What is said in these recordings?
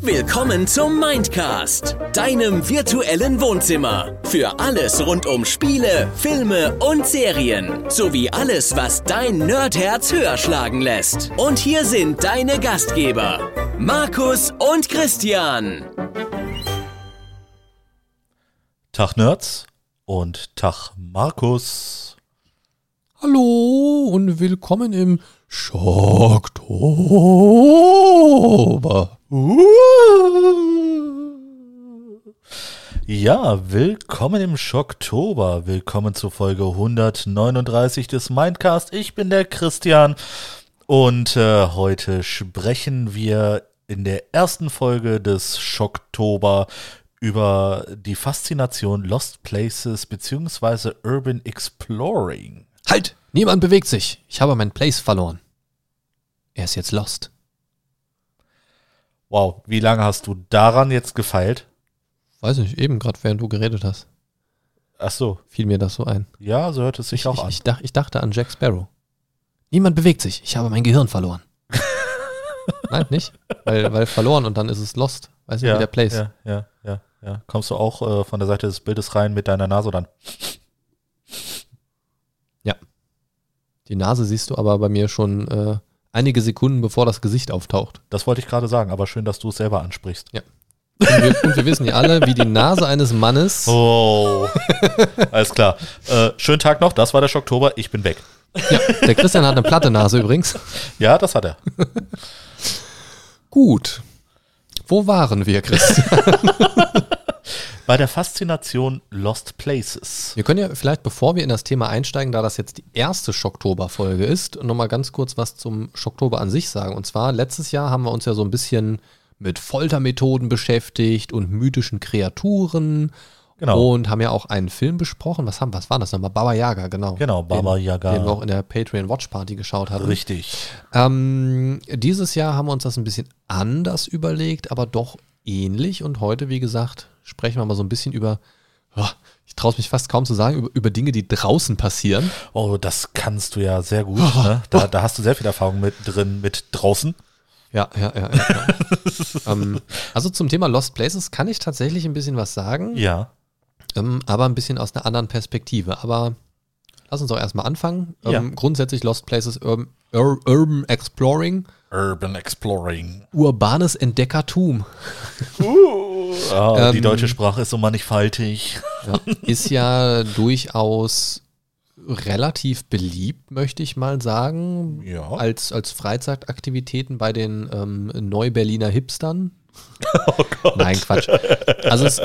Willkommen zum Mindcast, deinem virtuellen Wohnzimmer. Für alles rund um Spiele, Filme und Serien. Sowie alles, was dein Nerdherz höher schlagen lässt. Und hier sind deine Gastgeber, Markus und Christian. Tag Nerds und Tag Markus. Hallo und willkommen im Schocktober. Ja, willkommen im Schocktober. Willkommen zur Folge 139 des Mindcast. Ich bin der Christian und äh, heute sprechen wir in der ersten Folge des Schocktober über die Faszination Lost Places bzw. Urban Exploring. Halt! Niemand bewegt sich. Ich habe meinen Place verloren. Er ist jetzt lost. Wow, wie lange hast du daran jetzt gefeilt? Weiß nicht, eben gerade während du geredet hast, Ach so, fiel mir das so ein. ja, so hört es sich Ich, auch ich, an. ich, dach, ich dachte an Jack Sparrow. Niemand bewegt sich. Ich habe mein Gehirn verloren. Nein, nicht? Weil, weil verloren und dann ist es lost. Weißt du, wie der Place. Ja, ja, ja, ja. Kommst du auch äh, von der Seite des Bildes rein mit deiner Nase dann? Die Nase siehst du aber bei mir schon äh, einige Sekunden, bevor das Gesicht auftaucht. Das wollte ich gerade sagen, aber schön, dass du es selber ansprichst. Und wir, und wir wissen ja alle, wie die Nase eines Mannes. Oh, alles klar. Äh, schönen Tag noch, das war der Schocktober, ich bin weg. Ja, der Christian hat eine platte Nase übrigens. Ja, das hat er. Gut. Wo waren wir, Christian? Bei der Faszination Lost Places. Wir können ja vielleicht, bevor wir in das Thema einsteigen, da das jetzt die erste Schocktober-Folge ist, nochmal ganz kurz was zum Schocktober an sich sagen. Und zwar, letztes Jahr haben wir uns ja so ein bisschen mit Foltermethoden beschäftigt und mythischen Kreaturen. Genau. Und haben ja auch einen Film besprochen. Was haben, was war das nochmal? Baba Yaga, genau. Genau, Baba den, Yaga. Den wir auch in der Patreon Watch Party geschaut hatten. Richtig. Ähm, dieses Jahr haben wir uns das ein bisschen anders überlegt, aber doch ähnlich. Und heute, wie gesagt, sprechen wir mal so ein bisschen über, oh, ich traue es mich fast kaum zu sagen, über, über Dinge, die draußen passieren. Oh, das kannst du ja sehr gut. Ne? Da, da hast du sehr viel Erfahrung mit drin, mit draußen. Ja, ja, ja. ja, ja. ähm, also zum Thema Lost Places kann ich tatsächlich ein bisschen was sagen, Ja. ähm, aber ein bisschen aus einer anderen Perspektive. Aber lass uns doch erstmal anfangen. Ähm, Ja. Grundsätzlich Lost Places Urban, Ur Urban Exploring, Urban Exploring. urbanes Entdeckertum. Ah, die Ähm, deutsche Sprache ist so mannigfaltig. Ja, ist ja durchaus relativ beliebt, möchte ich mal sagen, Ja. als, als Freizeitaktivitäten bei den ähm, Neu-Berliner Hipstern. Oh Gott. Nein, Quatsch. Also, es,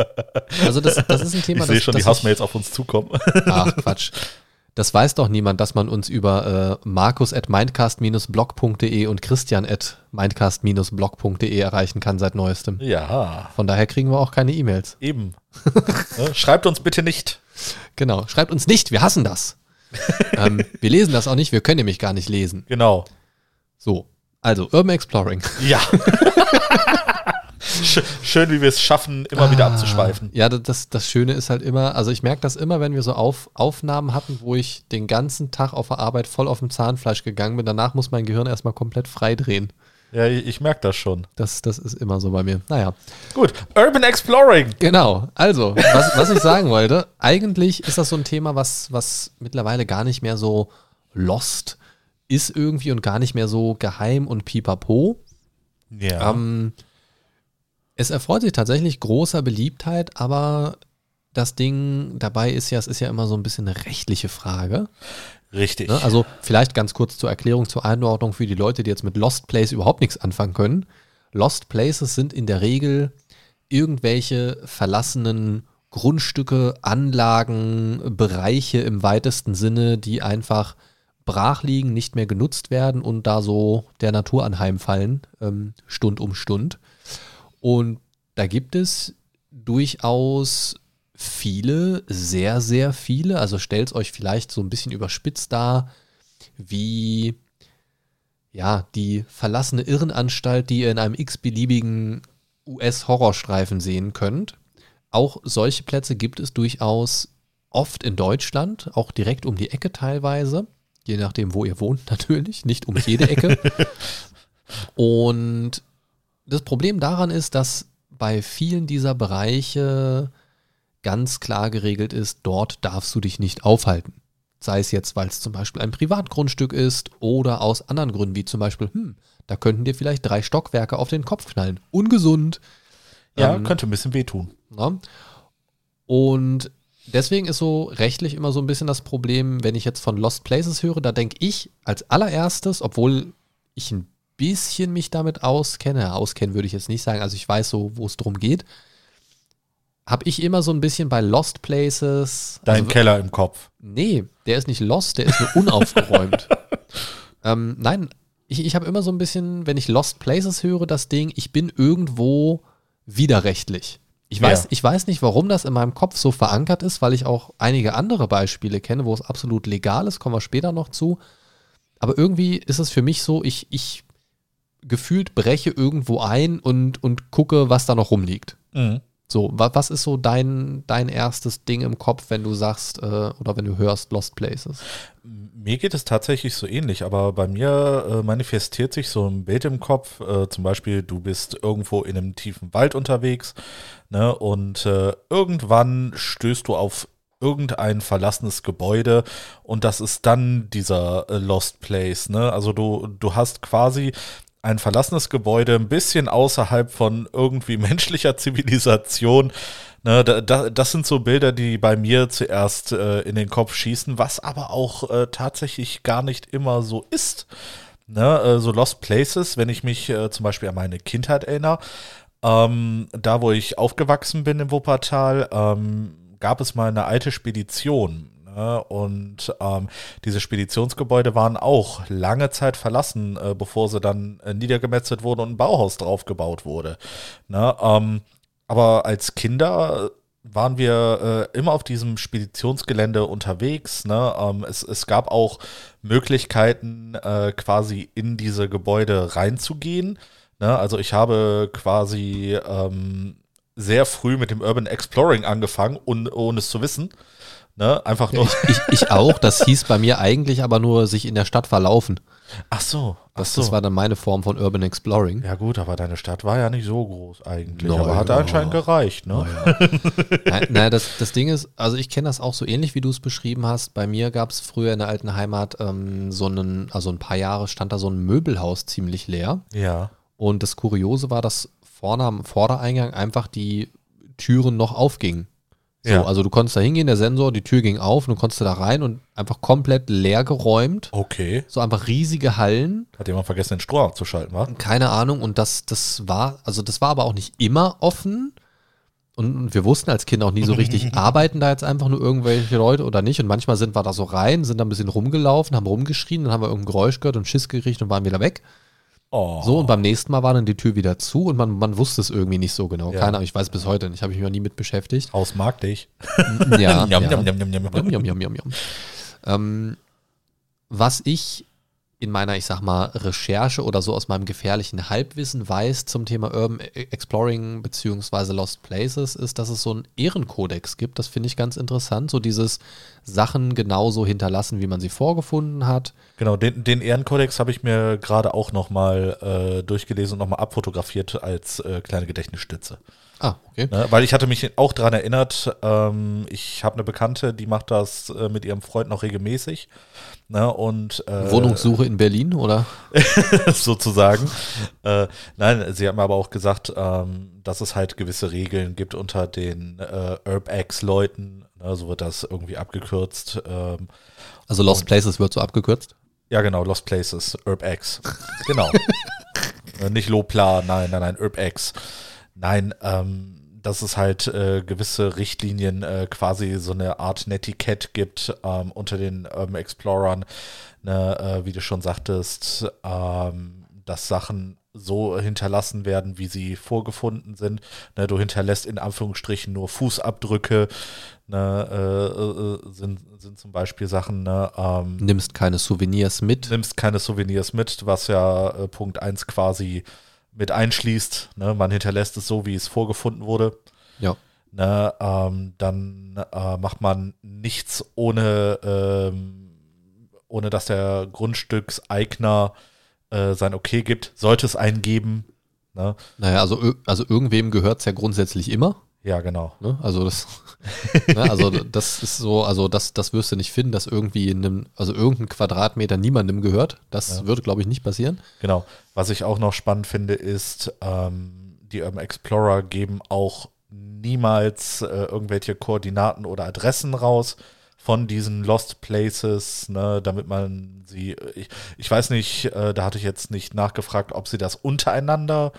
also das, das ist ein Thema, ich sehe das, schon das die Hassmails auf uns zukommen. Ach, Quatsch. Das weiß doch niemand, dass man uns über äh, markus at mindcast-blog.de und christian at mindcast-blog.de erreichen kann seit neuestem. ja, Von daher kriegen wir auch keine E-Mails. eben. Ne? Schreibt uns bitte nicht. Genau. Schreibt uns nicht, wir hassen das. ähm, wir lesen das auch nicht, wir können nämlich gar nicht lesen. Genau. So, also Urban Exploring. Ja. Sch- Schön, wie wir es schaffen, immer wieder abzuschweifen. Ja, das- das, Schöne ist halt immer, also ich merke das immer, wenn wir so auf, Aufnahmen hatten, wo ich den ganzen Tag auf der Arbeit voll auf dem Zahnfleisch gegangen bin. Danach muss mein Gehirn erstmal komplett freidrehen. Ja, ich, ich merke das schon. Das, das ist immer so bei mir. Naja, Gut, Urban Exploring. genau. Also, was, was ich sagen wollte, eigentlich ist das so ein Thema, was, was mittlerweile gar nicht mehr so lost ist irgendwie und gar nicht mehr so geheim und pipapo. Ja. Ähm, es erfreut sich tatsächlich großer Beliebtheit, aber das Ding dabei ist ja, es ist ja immer so ein bisschen eine rechtliche Frage. Richtig. Ne? Also vielleicht ganz kurz zur Erklärung, zur Einordnung für die Leute, die jetzt mit Lost Place überhaupt nichts anfangen können. Lost Places sind in der Regel irgendwelche verlassenen Grundstücke, Anlagen, Bereiche im weitesten Sinne, die einfach brach liegen, nicht mehr genutzt werden und da so der Natur anheimfallen, ähm, Stund um Stund. Und da gibt es durchaus viele, sehr, sehr viele. Also stellt es euch vielleicht so ein bisschen überspitzt dar, wie ja, die verlassene Irrenanstalt, die ihr in einem x-beliebigen US-Horrorstreifen sehen könnt. Auch solche Plätze gibt es durchaus oft in Deutschland, auch direkt um die Ecke teilweise. Je nachdem, wo ihr wohnt, natürlich. Nicht um jede Ecke. Und das Problem daran ist, dass bei vielen dieser Bereiche ganz klar geregelt ist, dort darfst du dich nicht aufhalten. Sei es jetzt, weil es zum Beispiel ein Privatgrundstück ist oder aus anderen Gründen, wie zum Beispiel, hm, da könnten dir vielleicht drei Stockwerke auf den Kopf knallen. Ungesund. Ja, Ähm, könnte ein bisschen wehtun. Ne? Und deswegen ist so rechtlich immer so ein bisschen das Problem, wenn ich jetzt von Lost Places höre, da denke ich als allererstes, obwohl ich ein bisschen mich damit auskenne, auskennen würde ich jetzt nicht sagen, also ich weiß so, wo es drum geht, habe ich immer so ein bisschen bei Lost Places. Dein also, Keller im Kopf. Nee, der ist nicht lost, der ist nur unaufgeräumt. ähm, nein, ich, ich habe immer so ein bisschen, wenn ich Lost Places höre, das Ding, ich bin irgendwo widerrechtlich. Ich weiß, Ja. ich weiß nicht, warum das in meinem Kopf so verankert ist, weil ich auch einige andere Beispiele kenne, wo es absolut legal ist, kommen wir später noch zu. Aber irgendwie ist es für mich so, ich, ich gefühlt breche irgendwo ein und, und gucke, was da noch rumliegt. Mhm. So, wa was ist so dein, dein erstes Ding im Kopf, wenn du sagst äh, oder wenn du hörst Lost Places? Mir geht es tatsächlich so ähnlich, aber bei mir äh, manifestiert sich so ein Bild im Kopf. Äh, zum Beispiel, du bist irgendwo in einem tiefen Wald unterwegs ne, und äh, irgendwann stößt du auf irgendein verlassenes Gebäude und das ist dann dieser äh, Lost Place. Ne? Also du, du hast quasi ein verlassenes Gebäude ein bisschen außerhalb von irgendwie menschlicher Zivilisation. Ne, da, da, das sind so Bilder, die bei mir zuerst äh, in den Kopf schießen, was aber auch äh, tatsächlich gar nicht immer so ist. Ne, äh, so Lost Places, wenn ich mich äh, zum Beispiel an meine Kindheit erinnere, ähm, da wo ich aufgewachsen bin im Wuppertal, ähm, gab es mal eine alte Spedition. Und ähm, diese Speditionsgebäude waren auch lange Zeit verlassen, äh, bevor sie dann äh, niedergemetzelt wurden und ein Bauhaus draufgebaut wurde. Ne? Ähm, aber als Kinder waren wir äh, immer auf diesem Speditionsgelände unterwegs. Ne? Ähm, es, es gab auch Möglichkeiten, äh, quasi in diese Gebäude reinzugehen. Ne? Also ich habe quasi ähm, sehr früh mit dem Urban Exploring angefangen, un, ohne es zu wissen. Ne? Einfach nur. Ich, ich, ich auch, das hieß bei mir eigentlich aber nur sich in der Stadt verlaufen. Ach so, ach Das, so. das war dann meine Form von Urban Exploring. ja gut, aber deine Stadt war ja nicht so groß eigentlich. Nein, aber hat ja. anscheinend gereicht, ne? Nein, nein, das, das Ding ist, also ich kenne das auch so ähnlich, wie du es beschrieben hast. Bei mir gab es früher in der alten Heimat ähm, so einen, also ein paar Jahre stand da so ein Möbelhaus ziemlich leer. Ja. Und das Kuriose war, dass vorne am Vordereingang einfach die Türen noch aufgingen. So, Ja. Also du konntest da hingehen, der Sensor, die Tür ging auf und du konntest da rein und einfach komplett leer geräumt. Okay. So einfach riesige Hallen. Hat jemand vergessen, den Strom abzuschalten, wa? Keine Ahnung. Und das, das war, also das war aber auch nicht immer offen. Und, und wir wussten als Kinder auch nie so richtig, arbeiten da jetzt einfach nur irgendwelche Leute oder nicht. Und manchmal sind wir da so rein, sind da ein bisschen rumgelaufen, haben rumgeschrien, dann haben wir irgendein Geräusch gehört und Schiss gekriegt und waren wieder weg. Oh. So, und beim nächsten Mal war dann die Tür wieder zu und man, man wusste es irgendwie nicht so genau. Ja. Keine Ahnung, ich weiß bis heute nicht, habe ich mich noch nie mit beschäftigt. Haus mag dich. Ja. Ähm, was ich in meiner, ich sag mal, Recherche oder so aus meinem gefährlichen Halbwissen weiß zum Thema Urban Exploring beziehungsweise Lost Places, ist, dass es so einen Ehrenkodex gibt. Das finde ich ganz interessant. So dieses Sachen genauso hinterlassen, wie man sie vorgefunden hat. Genau, den, den Ehrenkodex habe ich mir gerade auch nochmal äh, durchgelesen und nochmal abfotografiert als äh, kleine Gedächtnisstütze. Ah, okay. Ne? Weil ich hatte mich auch daran erinnert, ähm, ich habe eine Bekannte, die macht das äh, mit ihrem Freund noch regelmäßig. Ne? Und, äh, Wohnungssuche in Berlin, oder? sozusagen. äh, nein, sie hat mir aber auch gesagt, ähm, dass es halt gewisse Regeln gibt unter den äh, UrbX-Leuten. Ne? So wird das irgendwie abgekürzt. Ähm, Also Lost Places wird so abgekürzt. Ja, genau, Lost Places, UrbX. Genau. Äh, Nicht Lopla, nein, nein, nein, UrbX. Nein, ähm, dass es halt äh, gewisse Richtlinien, äh, quasi so eine Art Netiquette gibt ähm, unter den Urban Explorern, ne, äh, wie du schon sagtest, ähm, dass Sachen so hinterlassen werden, wie sie vorgefunden sind. Ne, du hinterlässt in Anführungsstrichen nur Fußabdrücke, ne, äh, äh, sind, sind zum Beispiel Sachen, ne, ähm, Nimmst keine Souvenirs mit. nimmst keine Souvenirs mit, was ja äh, Punkt 1 quasi mit einschließt. Ne? Man hinterlässt es so, wie es vorgefunden wurde. Ja. Ne? Ähm, dann äh, macht man nichts ohne, ähm, ohne dass der Grundstückseigner äh, sein Okay gibt, sollte es einen geben. Ne? Naja, also, also irgendwem gehört es ja grundsätzlich immer. Ja, genau. Ne? Also das, ne? also das ist so, also das, das wirst du nicht finden, dass irgendwie in einem, also irgendein Quadratmeter niemandem gehört. Das Ja. würde, glaube ich, nicht passieren. Genau. Was ich auch noch spannend finde, ist, ähm, die Urban Explorer geben auch niemals äh, irgendwelche Koordinaten oder Adressen raus von diesen Lost Places, ne, damit man sie, ich, ich weiß nicht, äh, da hatte ich jetzt nicht nachgefragt, ob sie das untereinander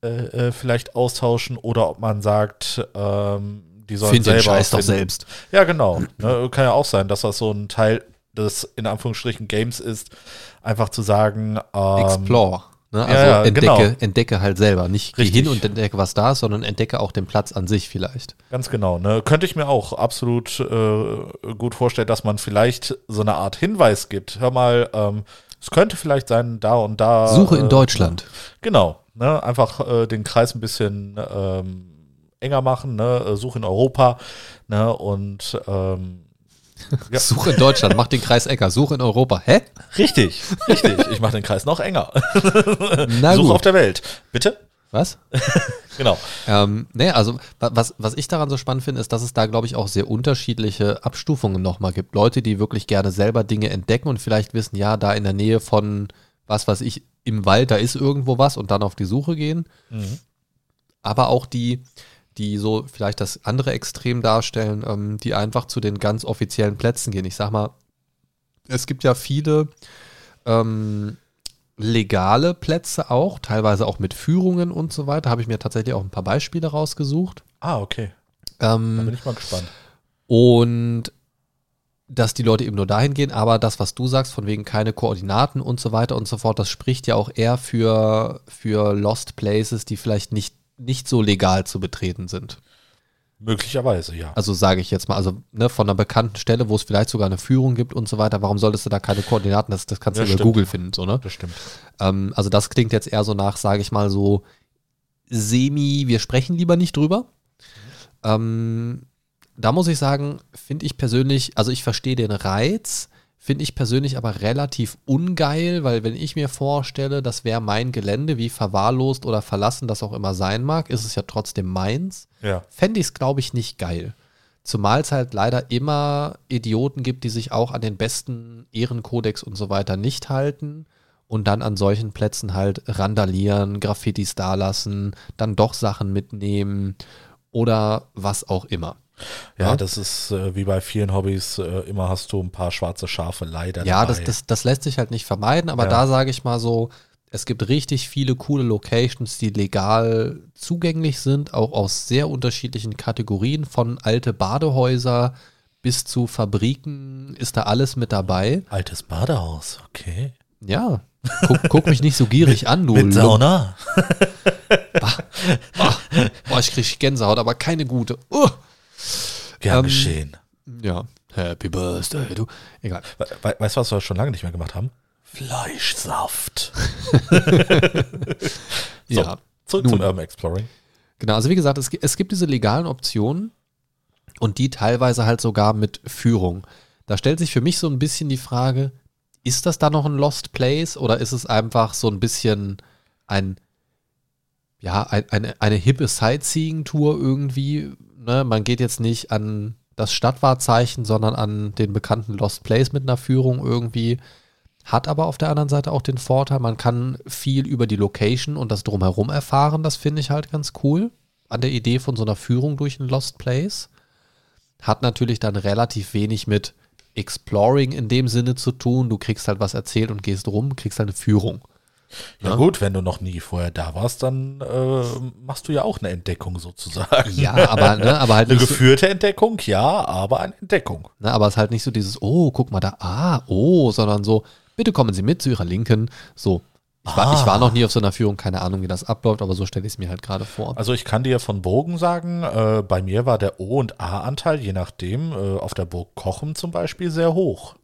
äh, äh, vielleicht austauschen oder ob man sagt, ähm, die sollen Find den selber Scheiß doch selbst. Ja, genau. Ne, kann ja auch sein, dass das so ein Teil des in Anführungsstrichen Games ist, einfach zu sagen, ähm, Explore. Ne? Also ja, ja, entdecke, genau. entdecke halt selber. Nicht geh Richtig. hin und entdecke, was da ist, sondern entdecke auch den Platz an sich vielleicht. Ganz genau. Ne? Könnte ich mir auch absolut äh, gut vorstellen, dass man vielleicht so eine Art Hinweis gibt. Hör mal, ähm, es könnte vielleicht sein, da und da. Suche in äh, Deutschland. Genau. Ne? Einfach äh, den Kreis ein bisschen ähm, enger machen. Ne? Äh, Suche in Europa. Ne? Und ähm, Ja. Suche in Deutschland, mach den Kreis Ecker. Suche in Europa. Hä? richtig, richtig. Ich mache den Kreis noch enger. Na Suche gut. auf der Welt. Bitte? Was? Genau. Ähm, nee, also wa- was, was ich daran so spannend finde, ist, dass es da, glaube ich, auch sehr unterschiedliche Abstufungen nochmal gibt. Leute, die wirklich gerne selber Dinge entdecken und vielleicht wissen, ja, da in der Nähe von, was weiß ich, im Wald, da ist irgendwo was und dann auf die Suche gehen. Mhm. Aber auch die, die so vielleicht das andere Extrem darstellen, ähm, die einfach zu den ganz offiziellen Plätzen gehen. Ich sag mal, es gibt ja viele ähm, legale Plätze auch, teilweise auch mit Führungen und so weiter. Habe ich mir tatsächlich auch ein paar Beispiele rausgesucht. Ah, okay. Da Ähm, bin ich mal gespannt. und dass die Leute eben nur dahin gehen, aber das, was du sagst, von wegen keine Koordinaten und so weiter und so fort, das spricht ja auch eher für, für Lost Places, die vielleicht nicht, nicht so legal zu betreten sind. Möglicherweise, ja. Also sage ich jetzt mal, also ne, von einer bekannten Stelle, wo es vielleicht sogar eine Führung gibt und so weiter, warum solltest du da keine Koordinaten, das, das kannst du Ja, über stimmt. Google finden, so, ne? Das stimmt. Ähm, also das klingt jetzt eher so nach, sage ich mal, so semi, wir sprechen lieber nicht drüber. Ähm, da muss ich sagen, finde ich persönlich, also ich verstehe den Reiz, finde ich persönlich aber relativ ungeil, weil wenn ich mir vorstelle, das wäre mein Gelände, wie verwahrlost oder verlassen das auch immer sein mag, ist es ja trotzdem meins, Ja. fände ich es, glaube ich, nicht geil. Zumal es halt leider immer Idioten gibt, die sich auch an den besten Ehrenkodex und so weiter nicht halten und dann an solchen Plätzen halt randalieren, Graffitis dalassen, dann doch Sachen mitnehmen oder was auch immer. Ja, Ja. das ist äh, wie bei vielen Hobbys, äh, immer hast du ein paar schwarze Schafe leider Ja, das, das, das lässt sich halt nicht vermeiden, aber Ja. da sage ich mal so, es gibt richtig viele coole Locations, die legal zugänglich sind, auch aus sehr unterschiedlichen Kategorien, von alte Badehäuser bis zu Fabriken ist da alles mit dabei. Altes Badehaus, okay. Ja, guck, guck mich nicht so gierig an, du Mit. Sauna. Ah, boah, ich krieg Gänsehaut, aber keine gute. Uh. Gern Ähm, geschehen. Ja, Happy Birthday, du. Egal. We we weißt du, was wir schon lange nicht mehr gemacht haben? Fleischsaft. So, Ja. Zurück Nun. zum Urban Exploring. Genau, also wie gesagt, es, es gibt diese legalen Optionen und die teilweise halt sogar mit Führung. Da stellt sich für mich so ein bisschen die Frage, ist das da noch ein Lost Place oder ist es einfach so ein bisschen ein, ja, ein, eine, eine hippe Sightseeing-Tour irgendwie? Ne? Man geht jetzt nicht an das Stadtwahrzeichen, sondern an den bekannten Lost Place mit einer Führung irgendwie. Hat aber auf der anderen Seite auch den Vorteil, man kann viel über die Location und das drumherum erfahren. Das finde ich halt ganz cool. An der Idee von so einer Führung durch einen Lost Place. Hat natürlich dann relativ wenig mit Exploring in dem Sinne zu tun. Du kriegst halt was erzählt und gehst rum, kriegst halt eine Führung. Ja, Ja. gut, wenn du noch nie vorher da warst, dann äh, machst du ja auch eine Entdeckung sozusagen. Ja, aber, ne, aber halt Eine nicht so, geführte Entdeckung, ja, aber eine Entdeckung. ne, aber es ist halt nicht so dieses, oh, guck mal da, ah, oh, sondern so, bitte kommen Sie mit zu Ihrer Linken. So. Ich war, ich war Ah. noch nie auf so einer Führung, keine Ahnung, wie das abläuft, aber so stelle ich es mir halt gerade vor. Also ich kann dir von Burgen sagen, äh, bei mir war der O- und A-Anteil, je nachdem, äh, auf der Burg Kochen zum Beispiel sehr hoch.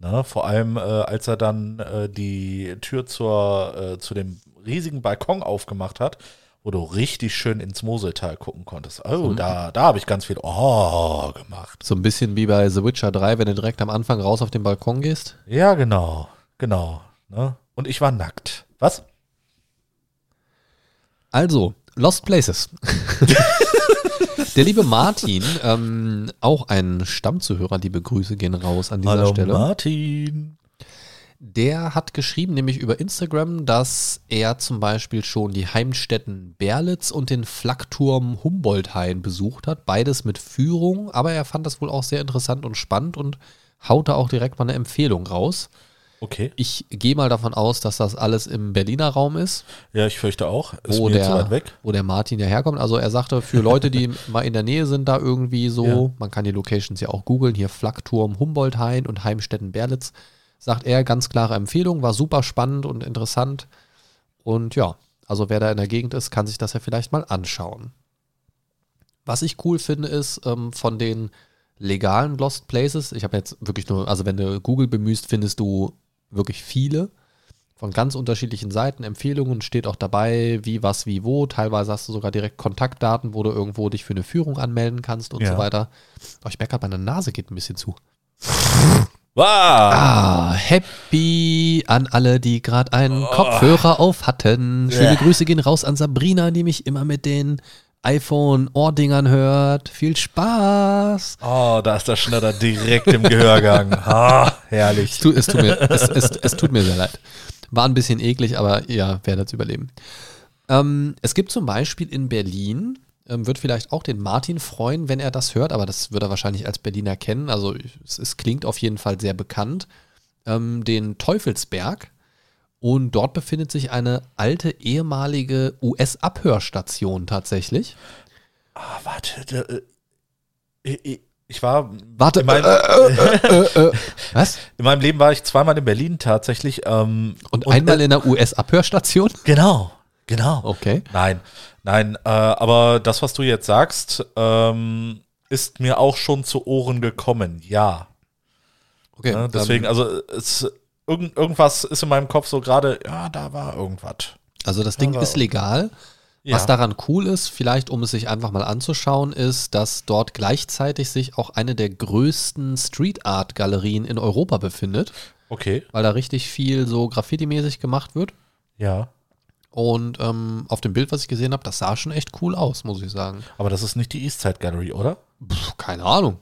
Ne? Vor allem, äh, als er dann äh, die Tür zur, äh, zu dem riesigen Balkon aufgemacht hat, wo du richtig schön ins Moseltal gucken konntest. Oh, da, da habe ich ganz viel Oh gemacht. So ein bisschen wie bei The Witcher 3, wenn du direkt am Anfang raus auf den Balkon gehst. Ja, genau, genau. Ne? und ich war nackt. Was? Also, Lost Places. Der liebe Martin, ähm, auch ein Stammzuhörer, liebe Grüße gehen raus an dieser Hallo Stelle. Martin. Der hat geschrieben, nämlich über Instagram, dass er zum Beispiel schon die Heimstätten Berlitz und den Flakturm Humboldthain besucht hat. Beides mit Führung, aber er fand das wohl auch sehr interessant und spannend und haute auch direkt mal eine Empfehlung raus. Okay. Ich gehe mal davon aus, dass das alles im Berliner Raum ist, Ja, ich fürchte auch. Ist wo, mir zu weit der, weg. wo der Martin ja herkommt. Also er sagte, für Leute, die mal in der Nähe sind, da irgendwie so, Ja. man kann die Locations ja auch googeln, hier Flakturm Humboldthain und Heimstetten Berlitz, sagt er, ganz klare Empfehlung, war super spannend und interessant. Und ja, also wer da in der Gegend ist, kann sich das ja vielleicht mal anschauen. Was ich cool finde, ist ähm, von den legalen Lost Places, ich habe jetzt wirklich nur, also wenn du Google bemühst, findest du wirklich viele von ganz unterschiedlichen Seiten, Empfehlungen, steht auch dabei, wie, was, wie, wo. Teilweise hast du sogar direkt Kontaktdaten, wo du irgendwo dich für eine Führung anmelden kannst und Ja. so weiter. Oh, ich merke gerade, meine Nase geht ein bisschen zu. Wow. Ah, happy an alle, die gerade einen Kopfhörer auf hatten. Schöne Ja. Grüße gehen raus an Sabrina, die mich immer mit den iPhone-Ohrdingern hört. Viel Spaß. Oh, da ist der Schnatter direkt im Gehörgang. Ah, herrlich. Es, tu, es, tut mir, es, es, es tut mir sehr leid. War ein bisschen eklig, aber ja, werde es überleben. Ähm, es gibt zum Beispiel in Berlin, ähm, wird vielleicht auch den Martin freuen, wenn er das hört, aber das wird er wahrscheinlich als Berliner kennen. Also es, es klingt auf jeden Fall sehr bekannt. Ähm, den Teufelsberg. Und dort befindet sich eine alte ehemalige US-Abhörstation tatsächlich. Ah, warte. äh, ich- ich- war. Warte, In meinem, Was? in meinem Leben war ich zweimal in Berlin tatsächlich. Ähm, Und, einmal äh, in der US-Abhörstation? Genau, genau. Okay. Nein, nein, äh, aber das, was du jetzt sagst, ähm, ist mir auch schon zu Ohren gekommen, ja. okay Ne? Deswegen, ähm, also es, irgend, irgendwas ist in meinem Kopf so gerade, ja, da war irgendwas. Also das Ding Aber- ist legal. Ja. Was daran cool ist, vielleicht um es sich einfach mal anzuschauen, ist, dass dort gleichzeitig sich auch eine der größten Street Art Galerien in Europa befindet, Okay, weil da richtig viel so Graffiti-mäßig gemacht wird. ja. Und ähm, auf dem Bild, was ich gesehen habe, das sah schon echt cool aus, muss ich sagen. Aber das ist nicht die Eastside Gallery, oder? Pff, keine Ahnung.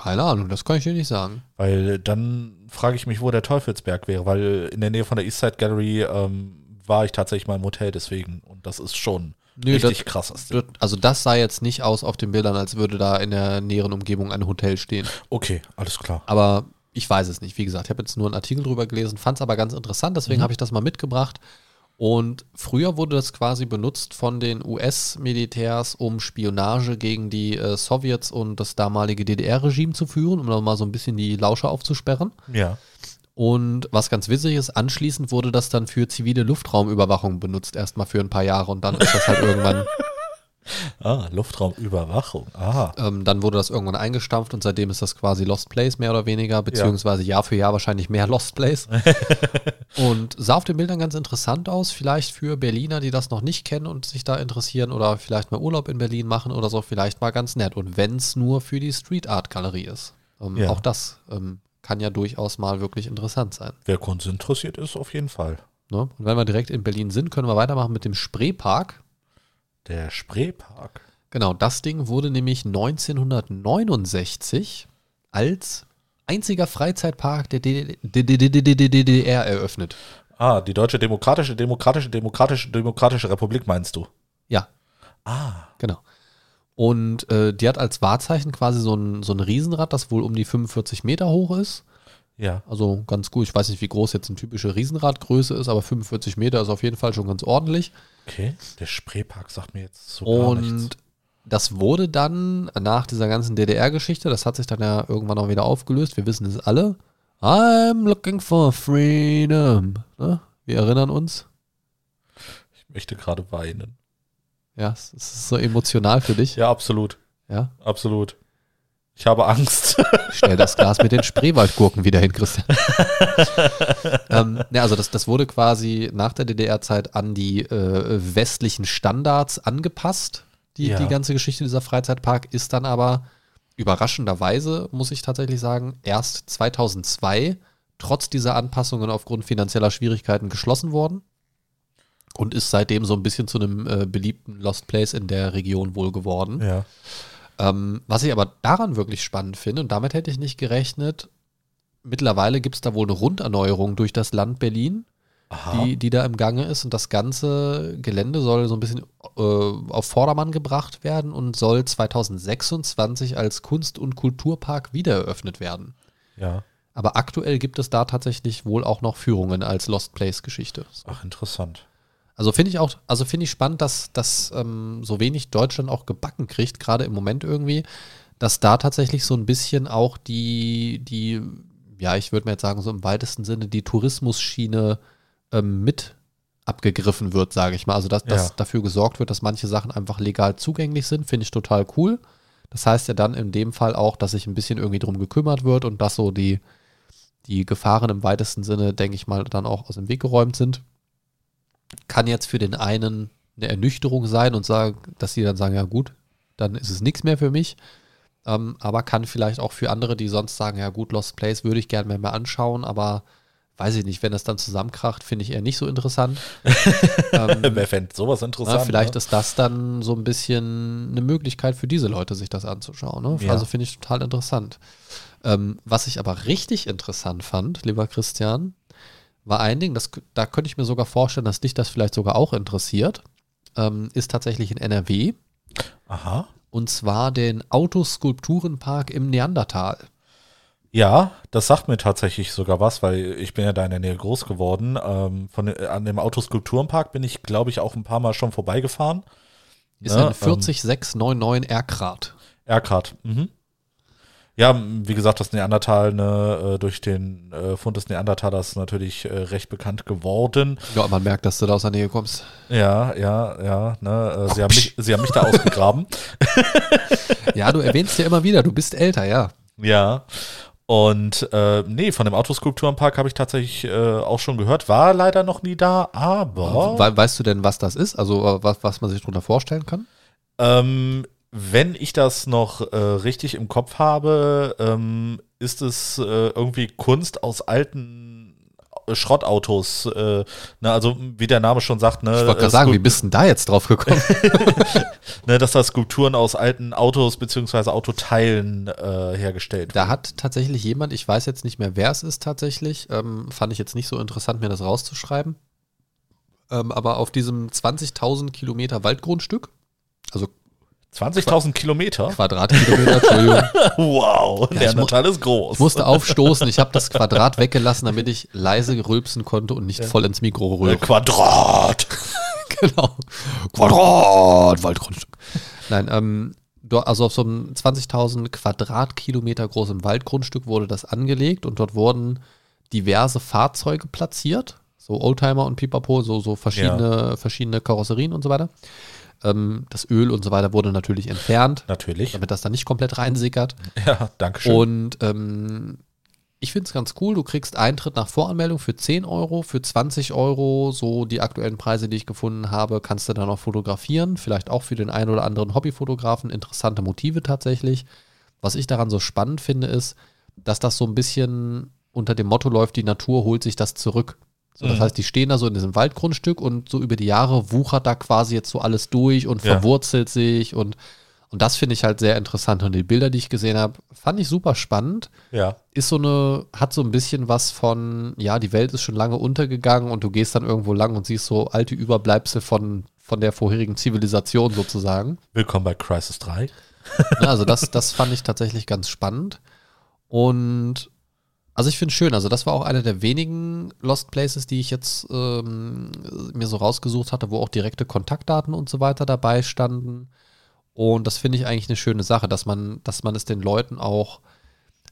Keine Ahnung, das kann ich dir nicht sagen. Weil dann frage ich mich, wo der Teufelsberg wäre, weil in der Nähe von der Eastside Gallery ähm, war ich tatsächlich mal im Hotel deswegen und das ist schon Nö, richtig das- krasses. Das- Also das sah jetzt nicht aus auf den Bildern, als würde da in der näheren Umgebung ein Hotel stehen. Okay, alles klar. Aber ich weiß es nicht. Wie gesagt, ich habe jetzt nur einen Artikel drüber gelesen, fand es aber ganz interessant, deswegen habe ich das mal mitgebracht. Und früher wurde das quasi benutzt von den US-Militärs, um Spionage gegen die äh, Sowjets und das damalige DDR-Regime zu führen, um da mal so ein bisschen die Lauscher aufzusperren. Ja. Und was ganz witzig ist, anschließend wurde das dann für zivile Luftraumüberwachung benutzt, erstmal für ein paar Jahre und dann ist das halt irgendwann Ah, Luftraumüberwachung. Aha. Ähm, dann wurde das irgendwann eingestampft und seitdem ist das quasi Lost Place mehr oder weniger, beziehungsweise Jahr für Jahr wahrscheinlich mehr Lost Place. und sah auf den Bildern ganz interessant aus, vielleicht für Berliner, die das noch nicht kennen und sich da interessieren oder vielleicht mal Urlaub in Berlin machen oder so, vielleicht mal ganz nett. Und wenn es nur für die Street Art Galerie ist. Ähm, Ja. Auch das ähm, kann ja durchaus mal wirklich interessant sein. Wer Kunst interessiert ist, auf jeden Fall. Ne? Und wenn wir direkt in Berlin sind, können wir weitermachen mit dem Spreepark. Der Spreepark. Genau, das Ding wurde nämlich 1969 als einziger Freizeitpark der DDR eröffnet. Ah, die Deutsche Demokratische, Demokratische, Demokratische, Demokratische Republik meinst du? Ja, Ah. genau. Und äh, die hat als Wahrzeichen quasi so ein, so ein Riesenrad, das wohl um die 45 Meter hoch ist. Ja. Also ganz gut. Ich weiß nicht, wie groß jetzt eine typische Riesenradgröße ist, aber 45 Meter ist auf jeden Fall schon ganz ordentlich. Okay. Der Spreepark sagt mir jetzt so gar Und nichts. das wurde dann nach dieser ganzen DDR-Geschichte, das hat sich dann ja irgendwann auch wieder aufgelöst, wir wissen es alle. I'm looking for freedom. Ne? Wir erinnern uns. Ich möchte gerade weinen. Ja, es ist so emotional für dich. Ja, absolut. Ja. Absolut. Ich habe Angst. Stell das Glas mit den Spreewaldgurken wieder hin, Christian. ähm, ja, also das, das wurde quasi nach der DDR-Zeit an die äh, westlichen Standards angepasst. Die, Ja. die ganze Geschichte dieser Freizeitpark ist dann aber überraschenderweise, muss ich tatsächlich sagen, erst 2002 trotz dieser Anpassungen aufgrund finanzieller Schwierigkeiten geschlossen worden und ist seitdem so ein bisschen zu einem äh, beliebten Lost Place in der Region wohl geworden. Ja. Ähm, was ich aber daran wirklich spannend finde, und damit hätte ich nicht gerechnet, mittlerweile gibt es da wohl eine Runderneuerung durch das Land Berlin, Aha. die, die da im Gange ist. Und das ganze Gelände soll so ein bisschen äh, auf Vordermann gebracht werden und soll 2026 als Kunst- und Kulturpark wiedereröffnet werden. ja. Aber aktuell gibt es da tatsächlich wohl auch noch Führungen als Lost Place-Geschichte. Ach, interessant. Also finde ich auch, also finde ich spannend, dass, dass ähm, so wenig Deutschland auch gebacken kriegt, gerade im Moment irgendwie, dass da tatsächlich so ein bisschen auch die, die, ja, ich würde mal jetzt sagen, so im weitesten Sinne die Tourismusschiene ähm, mit abgegriffen wird, sage ich mal. Also dass, dass Ja. dafür gesorgt wird, dass manche Sachen einfach legal zugänglich sind, finde ich total cool. Das heißt ja dann in dem Fall auch, dass sich ein bisschen irgendwie drum gekümmert wird und dass so die, die Gefahren im weitesten Sinne, denke ich mal, dann auch aus dem Weg geräumt sind. Kann jetzt für den einen eine Ernüchterung sein und sagen, dass sie dann sagen, ja gut, dann ist es nichts mehr für mich. Ähm, aber kann vielleicht auch für andere, die sonst sagen, ja gut, Lost Place würde ich gerne mehr, mehr anschauen, aber weiß ich nicht, wenn das dann zusammenkracht, finde ich eher nicht so interessant. ähm, Wer fände sowas interessant? ja, vielleicht ne? ist das dann so ein bisschen eine Möglichkeit für diese Leute, sich das anzuschauen. Ne? Ja. Also finde ich total interessant. Ähm, was ich aber richtig interessant fand, lieber Christian, war ein Ding, das, da könnte ich mir sogar vorstellen, dass dich das vielleicht sogar auch interessiert, ähm, ist tatsächlich in NRW Aha. und zwar den Autoskulpturenpark im Neandertal. Ja, das sagt mir tatsächlich sogar was, weil ich bin ja da in der Nähe groß geworden. Ähm, von, den- an dem Autoskulpturenpark bin ich, glaube ich, auch ein paar Mal schon vorbeigefahren. Ist Ja, ein 40699 Erkrat. Erkrat. Mhm. Ja, wie gesagt, das Neandertal ne, äh, durch den äh, Fund des Neandertalers natürlich äh, recht bekannt geworden. Ja, man merkt, dass du da aus der Nähe kommst. Ja, ja, ja. Ne, äh, sie, haben mich, sie haben mich da ausgegraben. Ja, du erwähnst ja immer wieder, du bist älter, ja. Ja. Und äh, nee, von dem Autoskulpturenpark habe ich tatsächlich äh, auch schon gehört. War leider noch nie da, aber We weißt du denn, was das ist? Also äh, was, was man sich darunter vorstellen kann? ähm, wenn ich das noch äh, richtig im Kopf habe, ähm, ist es äh, irgendwie Kunst aus alten äh, Schrottautos. Äh, ne, also wie der Name schon sagt, ne, Ich wollte äh, gerade sagen, Skulp- wie bist du denn da jetzt drauf gekommen? ne, dass da Skulpturen aus alten Autos beziehungsweise Autoteilen äh, hergestellt da hat tatsächlich jemand, ich weiß jetzt nicht mehr, wer es ist tatsächlich, ähm, fand ich jetzt nicht so interessant, mir das rauszuschreiben. Ähm, aber auf diesem 20.000 Kilometer Waldgrundstück, also 20.000 Kilometer? Quadratkilometer, Entschuldigung, Wow, Ja, Natal ist groß. ich musste aufstoßen. Ich habe das Quadrat weggelassen, damit ich leise rülpsen konnte und nicht voll ins Mikro Äh, rülpsen. Quadrat. genau. Quadrat, Waldgrundstück. Nein, ähm, also auf so einem 20.000 Quadratkilometer großen Waldgrundstück wurde das angelegt und dort wurden diverse Fahrzeuge platziert, so Oldtimer und Pipapo, so, so verschiedene, verschiedene Karosserien und so weiter. Ähm, das Öl und so weiter wurde natürlich entfernt, Natürlich. damit das dann nicht komplett reinsickert. Ja, danke schön. Und ähm, ich finde es ganz cool. Du kriegst Eintritt nach Voranmeldung für 10 Euro, für 20 Euro, so die aktuellen Preise, die ich gefunden habe, kannst du dann auch fotografieren. Vielleicht auch für den einen oder anderen Hobbyfotografen. Interessante Motive tatsächlich. Was ich daran so spannend finde, ist, dass das so ein bisschen unter dem Motto läuft, die Natur holt sich das zurück. So, das Mhm. heißt, die stehen da so in diesem Waldgrundstück und so über die Jahre wuchert da quasi jetzt so alles durch und Ja. verwurzelt sich und und das finde ich halt sehr interessant. Und die Bilder, die ich gesehen habe, fand ich super spannend. ja. Ist so eine, hat so ein bisschen was von, ja, die Welt ist schon lange untergegangen und du gehst dann irgendwo lang und siehst so alte Überbleibsel von, von der vorherigen Zivilisation sozusagen. Willkommen bei Crisis 3. Ja, also das, das fand ich tatsächlich ganz spannend. Und also ich finde es schön, also das war auch einer der wenigen Lost Places, die ich jetzt ähm, mir so rausgesucht hatte, wo auch direkte Kontaktdaten und so weiter dabei standen. Und das finde ich eigentlich eine schöne Sache, dass man, dass man es den Leuten auch,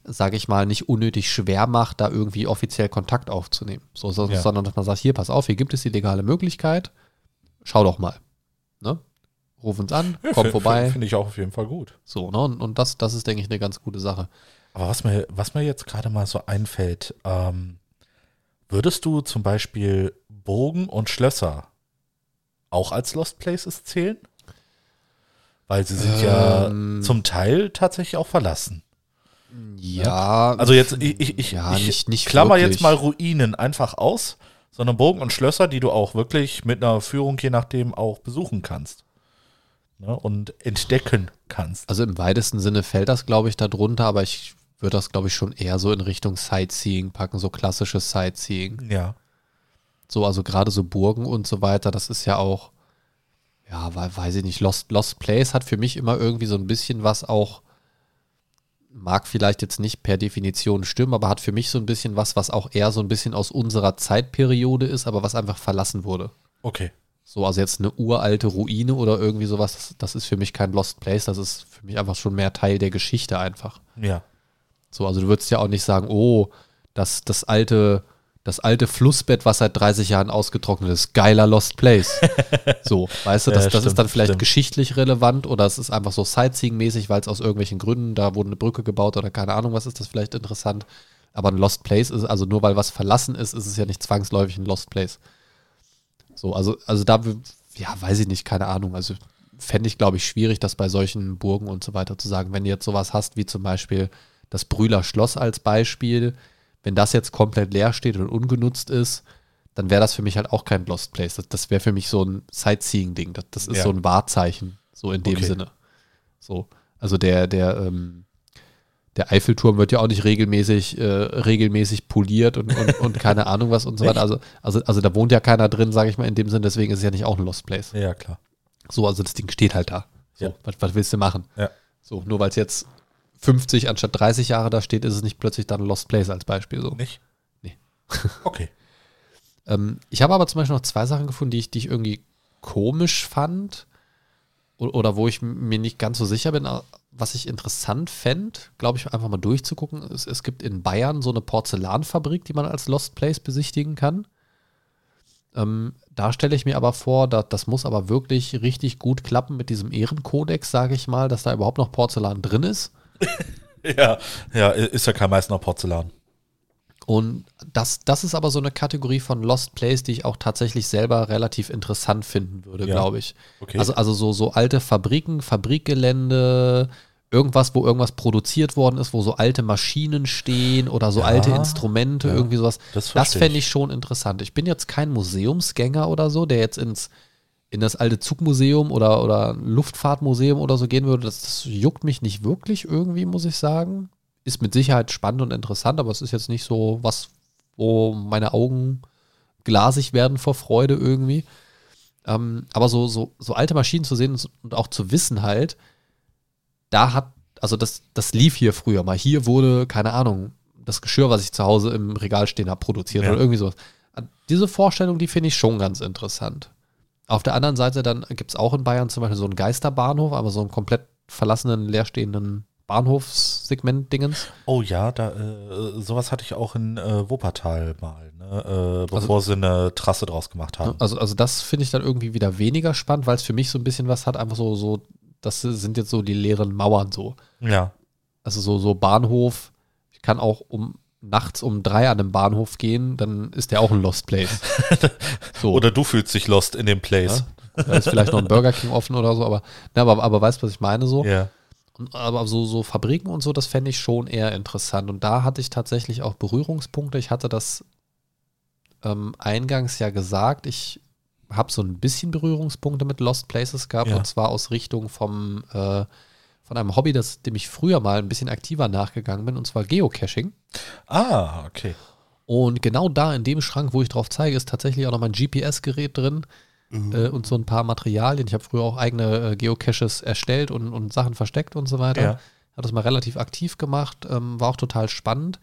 sage ich mal, nicht unnötig schwer macht, da irgendwie offiziell Kontakt aufzunehmen. So, so, Ja. Sondern dass man sagt, hier, pass auf, hier gibt es die legale Möglichkeit. Schau doch mal. Ne? Ruf uns an, Ja, komm fi- vorbei. fi- Finde ich auch auf jeden Fall gut. So, ne? Und, und das, das ist, denke ich, eine ganz gute Sache. Aber was mir, was mir jetzt gerade mal so einfällt, ähm, würdest du zum Beispiel Burgen und Schlösser auch als Lost Places zählen? Weil sie sind Ähm. ja zum Teil tatsächlich auch verlassen. Ja, Also jetzt, ich, ich, ich, Ja, ich nicht- nicht klammer wirklich. jetzt mal Ruinen einfach aus, sondern Burgen und Schlösser, die du auch wirklich mit einer Führung je nachdem auch besuchen kannst. Ne, und entdecken kannst. Also im weitesten Sinne fällt das, glaube ich, da drunter, aber ich würde das, glaube ich, schon eher so in Richtung Sightseeing packen, so klassisches Sightseeing. Ja. So, also gerade so Burgen und so weiter, das ist ja auch, ja, we- weiß ich nicht, Lost, Lost Place hat für mich immer irgendwie so ein bisschen was auch, mag vielleicht jetzt nicht per Definition stimmen, aber hat für mich so ein bisschen was, was auch eher so ein bisschen aus unserer Zeitperiode ist, aber was einfach verlassen wurde. Okay. So, also jetzt eine uralte Ruine oder irgendwie sowas, das, das ist für mich kein Lost Place, das ist für mich einfach schon mehr Teil der Geschichte einfach. Ja. So, also du würdest ja auch nicht sagen, oh, das, das alte, das alte Flussbett, was seit 30 Jahren ausgetrocknet ist, geiler Lost Place. so, weißt du, das, Ja, das ist dann vielleicht stimmt. geschichtlich relevant oder es ist einfach so Sightseeing-mäßig, weil es aus irgendwelchen Gründen, da wurde eine Brücke gebaut oder keine Ahnung, was ist das vielleicht interessant. Aber ein Lost Place ist, also nur weil was verlassen ist, ist es ja nicht zwangsläufig ein Lost Place. So, also, also da, ja, weiß ich nicht, keine Ahnung. Also fände ich, glaube ich, schwierig, das bei solchen Burgen und so weiter zu sagen. Wenn du jetzt sowas hast, wie zum Beispiel das Brühler Schloss als Beispiel, wenn das jetzt komplett leer steht und ungenutzt ist, dann wäre das für mich halt auch kein Lost Place. Das, das wäre für mich so ein Sightseeing-Ding. Das, das ist Ja. so ein Wahrzeichen, so in dem Okay. Sinne. So, also der, der, ähm, der Eiffelturm wird ja auch nicht regelmäßig, äh, regelmäßig poliert und, und, und keine Ahnung was und so weiter. Also, also, also da wohnt ja keiner drin, sage ich mal, in dem Sinn, deswegen ist es ja nicht auch ein Lost Place. Ja, klar. So, also das Ding steht halt da. So, Ja. was, was willst du machen? Ja. So, nur weil es jetzt 50 anstatt 30 Jahre da steht, ist es nicht plötzlich dann Lost Place als Beispiel. So. Nicht? Nee. Okay. Ähm, ich habe aber zum Beispiel noch zwei Sachen gefunden, die ich, die ich irgendwie komisch fand o- oder wo ich mir nicht ganz so sicher bin. Was ich interessant fände, glaube ich, einfach mal durchzugucken. Es, es gibt in Bayern so eine Porzellanfabrik, die man als Lost Place besichtigen kann. Ähm, da stelle ich mir aber vor, da, das muss aber wirklich richtig gut klappen mit diesem Ehrenkodex, sage ich mal, dass da überhaupt noch Porzellan drin ist. Ja, ja, ist ja kein Meißner Porzellan. Und das, das ist aber so eine Kategorie von Lost Place, die ich auch tatsächlich selber relativ interessant finden würde, Ja. glaube ich. Okay. Also, also so, so alte Fabriken, Fabrikgelände, irgendwas, wo irgendwas produziert worden ist, wo so alte Maschinen stehen oder so Ja, alte Instrumente, ja, irgendwie sowas. das Das, fände ich. ich schon interessant. Ich bin jetzt kein Museumsgänger oder so, der jetzt ins in das alte Zugmuseum oder, oder Luftfahrtmuseum oder so gehen würde. Das, das juckt mich nicht wirklich irgendwie, muss ich sagen. Ist mit Sicherheit spannend und interessant, aber es ist jetzt nicht so was, wo meine Augen glasig werden vor Freude irgendwie. Ähm, aber so, so, so alte Maschinen zu sehen und auch zu wissen halt, da hat, also das, das lief hier früher mal. Hier wurde, keine Ahnung, das Geschirr, was ich zu Hause im Regal stehen habe, produziert Ja. oder irgendwie sowas. Diese Vorstellung, die finde ich schon ganz interessant. Auf der anderen Seite dann gibt es auch in Bayern zum Beispiel so einen Geisterbahnhof, aber so einen komplett verlassenen, leerstehenden Bahnhofssegment-Dingens. Oh ja, da, äh, sowas hatte ich auch in äh, Wuppertal mal, ne? Also äh, bevor sie eine Trasse draus gemacht haben. Also, also das finde ich dann irgendwie wieder weniger spannend, weil es für mich so ein bisschen was hat, einfach so, so, das sind jetzt so die leeren Mauern so. Ja. Also so, so Bahnhof, ich kann auch um nachts um drei an einem Bahnhof gehen, dann ist der auch ein Lost Place. So. Oder du fühlst dich lost in dem Place. Da ist vielleicht noch ein Burger King offen oder so, aber, na, aber, aber weißt du, was ich meine so? Ja. Aber so, so Fabriken und so, das fände ich schon eher interessant. Und da hatte ich tatsächlich auch Berührungspunkte. Ich hatte das ähm, eingangs ja gesagt. Ich habe so ein bisschen Berührungspunkte mit Lost Places gehabt. Ja. Und zwar aus Richtung vom, äh, von einem Hobby, das, dem ich früher mal ein bisschen aktiver nachgegangen bin. Und zwar Geocaching. Ah, okay. Und genau da in dem Schrank, wo ich drauf zeige, ist tatsächlich auch noch mein GPS-Gerät drin äh, und so ein paar Materialien. Ich habe früher auch eigene äh, Geocaches erstellt und, und Sachen versteckt und so weiter. Ja. Habe das mal relativ aktiv gemacht, ähm, war auch total spannend.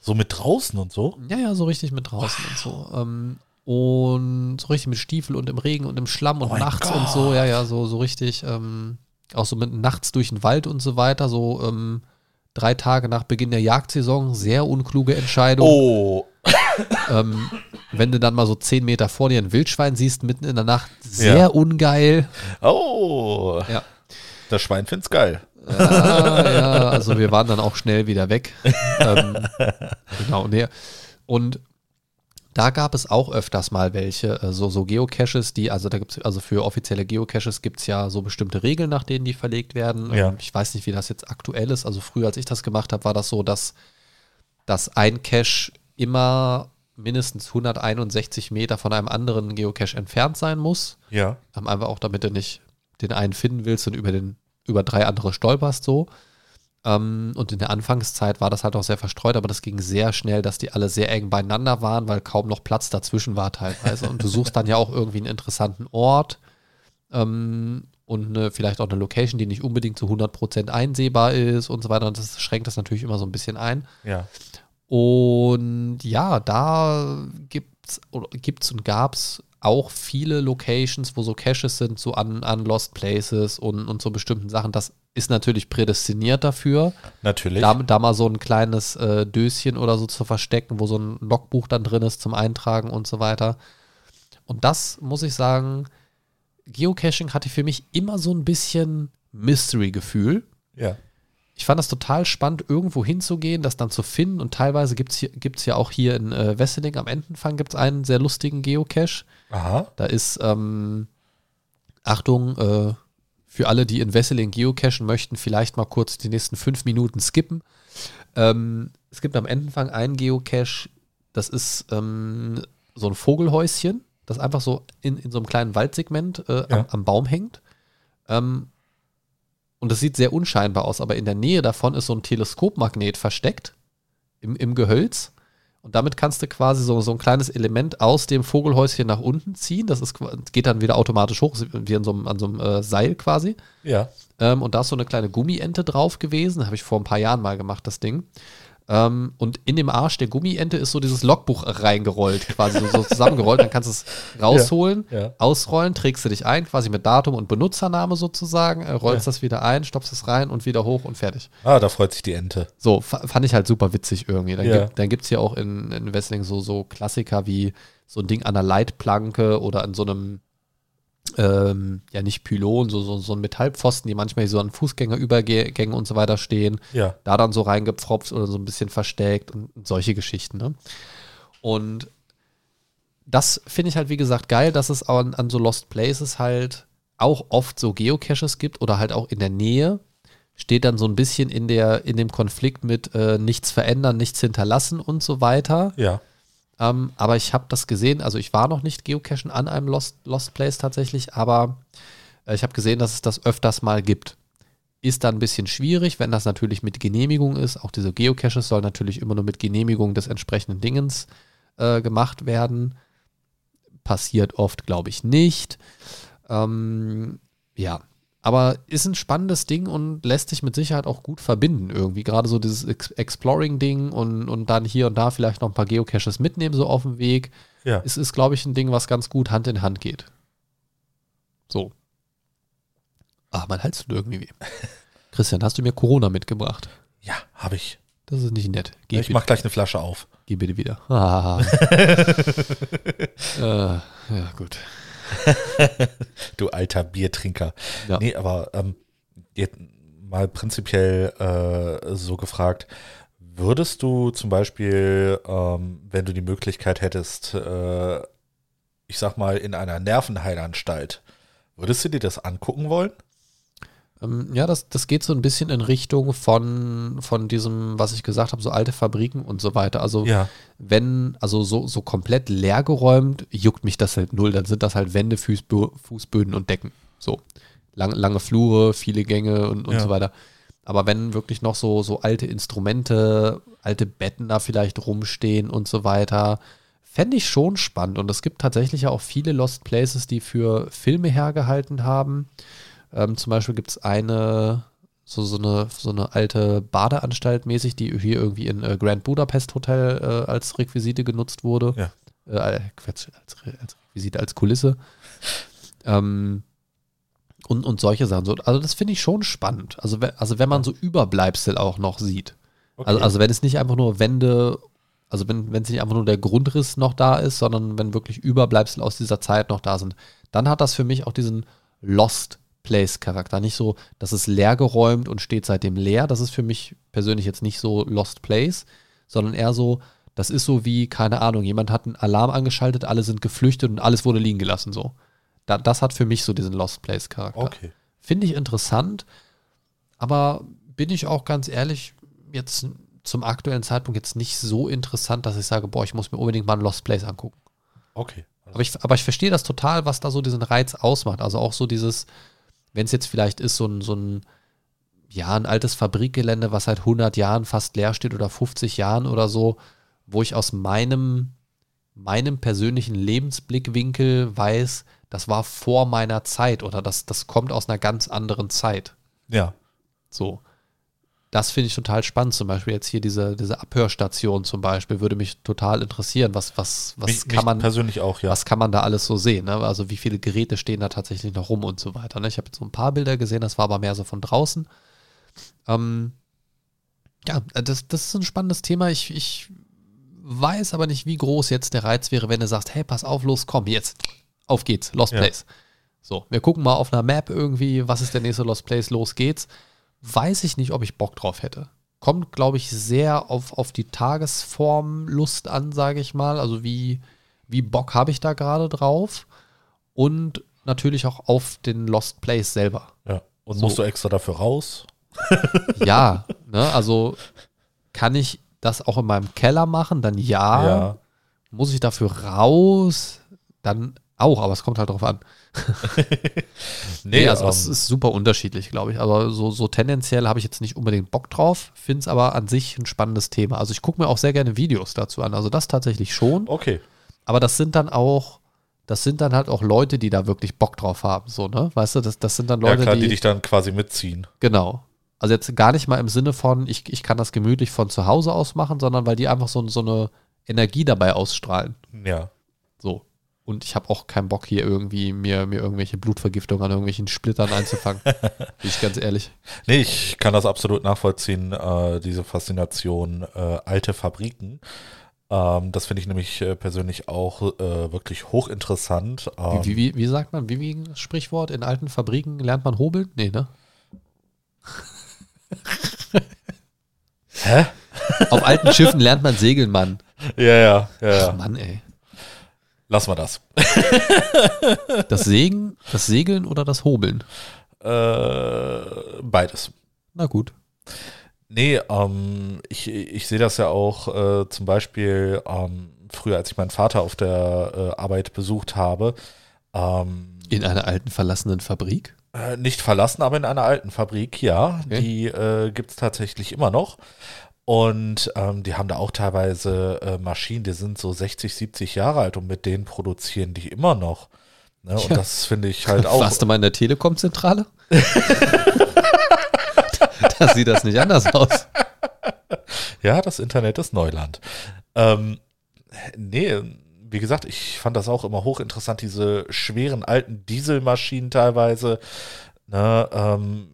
So mit draußen und so? Ja, ja, so richtig mit draußen und so. Ähm, und so richtig mit Stiefel und im Regen und im Schlamm und Oh nachts Gott. und so, ja, ja, so, so richtig, ähm, auch so mit nachts durch den Wald und so weiter, so ähm, drei Tage nach Beginn der Jagdsaison, sehr unkluge Entscheidung. Oh, Ähm, wenn du dann mal so zehn Meter vor dir ein Wildschwein siehst, mitten in der Nacht, sehr Ja. ungeil. oh. Ja. Das Schwein find's geil. Ja, ja, also wir waren dann auch schnell wieder weg. ähm, genau, nee. Und Da gab es auch öfters mal welche, äh, so, so Geocaches, die, also da gibt es, also für offizielle Geocaches gibt es ja so bestimmte Regeln, nach denen die verlegt werden. Ja. Ähm, Ich weiß nicht, wie das jetzt aktuell ist. Also früher, als ich das gemacht habe, war das so, dass, dass ein Cache immer mindestens 161 Meter von einem anderen Geocache entfernt sein muss. Ja. Ähm, einfach auch, damit du nicht den einen finden willst und über, den, über drei andere stolperst so. Ähm, und in der Anfangszeit war das halt auch sehr verstreut, aber das ging sehr schnell, dass die alle sehr eng beieinander waren, weil kaum noch Platz dazwischen war teilweise. Und du suchst dann ja auch irgendwie einen interessanten Ort ähm, und eine, vielleicht auch eine Location, die nicht unbedingt zu 100% einsehbar ist und so weiter. Und das schränkt das natürlich immer so ein bisschen ein. Ja. Und ja, da gibt's oder gibt's und gab's auch viele Locations, wo so Caches sind, so an, an Lost Places und, und so bestimmten Sachen. Das ist natürlich prädestiniert dafür, Natürlich. da, da mal so ein kleines äh, Döschen oder so zu verstecken, wo so ein Logbuch dann drin ist zum Eintragen und so weiter. Und das muss ich sagen, Geocaching hatte für mich immer so ein bisschen Mystery-Gefühl ja. Ich fand das total spannend, irgendwo hinzugehen, das dann zu finden. Und teilweise gibt es gibt's ja auch hier in äh, Wesseling am Entenfang gibt's einen sehr lustigen Geocache. Aha. Da ist, ähm, Achtung, äh, für alle, die in Wesseling geocachen möchten, vielleicht mal kurz die nächsten fünf Minuten skippen. Ähm, es gibt am Entenfang einen Geocache, das ist ähm, so ein Vogelhäuschen, das einfach so in, in so einem kleinen Waldsegment äh, Ja. am, am Baum hängt. Ähm, und das sieht sehr unscheinbar aus, aber in der Nähe davon ist so ein Teleskopmagnet versteckt im, im Gehölz. Und damit kannst du quasi so, so ein kleines Element aus dem Vogelhäuschen nach unten ziehen. Das ist, geht dann wieder automatisch hoch, wie an so einem, an so einem äh, Seil quasi. Ja. Ähm, und da ist so eine kleine Gummiente drauf gewesen. Habe ich vor ein paar Jahren mal gemacht, das Ding. Ähm, und in dem Arsch der Gummiente ist so dieses Logbuch reingerollt, quasi so, so zusammengerollt. Dann kannst du es rausholen, Ja, ja. ausrollen, trägst du dich ein, quasi mit Datum und Benutzername sozusagen, äh, rollst Ja. das wieder ein, stopfst es rein und wieder hoch und fertig. Ah, da freut sich die Ente. So, fa- fand ich halt super witzig irgendwie. Dann, Ja. gibt, dann gibt es ja auch in, in Wrestling so, so Klassiker wie so ein Ding an einer Leitplanke oder an so einem, ähm, ja nicht Pylon, so, so, so ein Metallpfosten, die manchmal so an Fußgängerübergängen und so weiter stehen. Ja. Da dann so reingepfropft oder so ein bisschen versteckt und solche Geschichten. Ne? Und das finde ich halt, wie gesagt, geil, dass es an, an so Lost Places halt auch oft so Geocaches gibt oder halt auch in der Nähe. Steht dann so ein bisschen in, der, in dem Konflikt mit äh, nichts verändern, nichts hinterlassen und so weiter. Ja. Ähm, aber ich habe das gesehen, also ich war noch nicht geocachen an einem Lost, Lost Place tatsächlich, aber äh, ich habe gesehen, dass es das öfters mal gibt. Ist dann ein bisschen schwierig, wenn das natürlich mit Genehmigung ist. Auch diese Geocaches sollen natürlich immer nur mit Genehmigung des entsprechenden Dingens äh, gemacht werden. Passiert oft, glaube ich, nicht. Ähm, ja, aber ist ein spannendes Ding und lässt sich mit Sicherheit auch gut verbinden irgendwie. Gerade so dieses Ex Exploring-Ding und, und dann hier und da vielleicht noch ein paar Geocaches mitnehmen, so auf dem Weg. Ja. Es ist, glaube ich, ein Ding, was ganz gut Hand in Hand geht. So. Ah, mein Hals tut irgendwie weh. Christian, hast du mir Corona mitgebracht? Ja, habe ich. Das ist nicht nett. Geh, ich bitte, mach gleich eine Flasche auf. geh bitte wieder. Ah. äh, ja, gut. Du alter Biertrinker. Ja. Nee, aber ähm, mal prinzipiell äh, so gefragt, würdest du zum Beispiel, ähm, wenn du die Möglichkeit hättest, äh, ich sag mal, in einer Nervenheilanstalt, würdest du dir das angucken wollen? Ähm, ja, das, das geht so ein bisschen in Richtung von, von diesem, was ich gesagt habe, so alte Fabriken und so weiter. Also Ja. wenn, also so, so komplett leergeräumt, juckt mich das halt null. Dann sind das halt Wände, Fußbö Fußböden und Decken. So. Lang, lange Flure, viele Gänge und, und Ja. so weiter. Aber wenn wirklich noch so, so alte Instrumente, alte Betten da vielleicht rumstehen und so weiter, fände ich schon spannend. Und es gibt tatsächlich ja auch viele Lost Places, die für Filme hergehalten haben. Ähm, zum Beispiel gibt es eine, so, so, eine, so eine alte Badeanstalt mäßig, die hier irgendwie in äh, Grand Budapest Hotel äh, als Requisite genutzt wurde. Ja. Äh, Quatsch, als, als Requisite, als Kulisse. Ähm, und, und solche Sachen. So, also das finde ich schon spannend. Also, also wenn man so Überbleibsel auch noch sieht. Okay. Also, also wenn es nicht einfach nur Wände, also wenn, wenn es nicht einfach nur der Grundriss noch da ist, sondern wenn wirklich Überbleibsel aus dieser Zeit noch da sind, dann hat das für mich auch diesen Lost Place Charakter. Nicht so, dass es leer geräumt und steht seitdem leer. Das ist für mich persönlich jetzt nicht so Lost Place, sondern eher so, Das ist so wie, keine Ahnung, jemand hat einen Alarm angeschaltet, alle sind geflüchtet und alles wurde liegen gelassen, so. Da, das hat für mich so diesen Lost Place Charakter. Okay. Finde ich interessant, aber bin ich auch ganz ehrlich, jetzt zum aktuellen Zeitpunkt jetzt nicht so interessant, dass ich sage, boah, ich muss mir unbedingt mal einen Lost Place angucken. Okay. Aber ich, aber ich verstehe das total, was da so diesen Reiz ausmacht. Also auch so dieses, wenn es jetzt vielleicht ist, so ein, so ein, ja, ein altes Fabrikgelände, was seit 100 Jahren fast leer steht oder 50 Jahren oder so, wo ich aus meinem, meinem persönlichen Lebensblickwinkel weiß, das war vor meiner Zeit oder das, das kommt aus einer ganz anderen Zeit. Ja. So. Das finde ich total spannend. Zum Beispiel jetzt hier diese, diese Abhörstation zum Beispiel würde mich total interessieren. Was, was, was mich, kann man persönlich auch, ja. was kann man da alles so sehen? Ne? Also wie viele Geräte stehen da tatsächlich noch rum und so weiter. Ne? Ich habe jetzt so ein paar Bilder gesehen, das war aber mehr so von draußen. Ähm, ja, das, das ist ein spannendes Thema. Ich, ich weiß aber nicht, wie groß jetzt der Reiz wäre, wenn du sagst, hey, pass auf, los, komm, jetzt, auf geht's, Lost Ja. Place. So, wir gucken mal auf einer Map irgendwie, was ist der nächste Lost Place, los geht's. Weiß ich nicht, ob ich Bock drauf hätte. Kommt, glaube ich, sehr auf, auf die Tagesform Lust an, sage ich mal. Also wie, wie Bock habe ich da gerade drauf? Und natürlich auch auf den Lost Place selber. ja. Und So. musst du extra dafür raus? Ja, ne, also kann ich das auch in meinem Keller machen? Dann ja. Ja. Muss ich dafür raus? Dann auch, aber es kommt halt drauf an. Nee, also ähm, es ist super unterschiedlich, glaube ich. Aber so, so tendenziell habe ich jetzt nicht unbedingt Bock drauf, finde es aber an sich ein spannendes Thema. Also ich gucke mir auch sehr gerne Videos dazu an. Also das tatsächlich schon. okay. Aber das sind dann auch, das sind dann halt auch Leute, die da wirklich Bock drauf haben. So, ne? Weißt du, das, das sind dann Ja, Leute, klar, die, die dich dann quasi mitziehen. Genau. Also jetzt gar nicht mal im Sinne von, ich, ich kann das gemütlich von zu Hause aus machen, sondern weil die einfach so, so eine Energie dabei ausstrahlen. Ja. So. Und ich habe auch keinen Bock hier irgendwie mir, mir irgendwelche Blutvergiftungen an irgendwelchen Splittern einzufangen. Bin ich ganz ehrlich. Nee, ich kann das absolut nachvollziehen, äh, diese Faszination äh, alte Fabriken. Ähm, das finde ich nämlich äh, persönlich auch äh, wirklich hochinteressant. Ähm, Wie, wie, wie sagt man, wie, wie das Sprichwort? In alten Fabriken lernt man hobeln? Nee, ne? Hä? Auf alten Schiffen lernt man segeln, Mann. Ja, ja, ja, ja. Mann, ey. Lassen wir das. Das Segen, das Segeln oder das Hobeln? Äh, beides. Na gut. Nee, ähm, ich, ich sehe das ja auch äh, zum Beispiel ähm, früher, als ich meinen Vater auf der äh, Arbeit besucht habe. Ähm, In einer alten verlassenen Fabrik? Äh, nicht verlassen, aber in einer alten Fabrik, ja. Okay. Die äh, gibt es tatsächlich immer noch. Und ähm, die haben da auch teilweise äh, Maschinen, die sind so 60, 70 Jahre alt und mit denen produzieren die immer noch. Ne? Und Ja. das finde ich halt auch. Warst du mal in der Telekom-Zentrale? da sieht das nicht anders aus. Ja, das Internet ist Neuland. Ähm, nee, wie gesagt, ich fand das auch immer hochinteressant, diese schweren alten Dieselmaschinen teilweise, ne, ähm,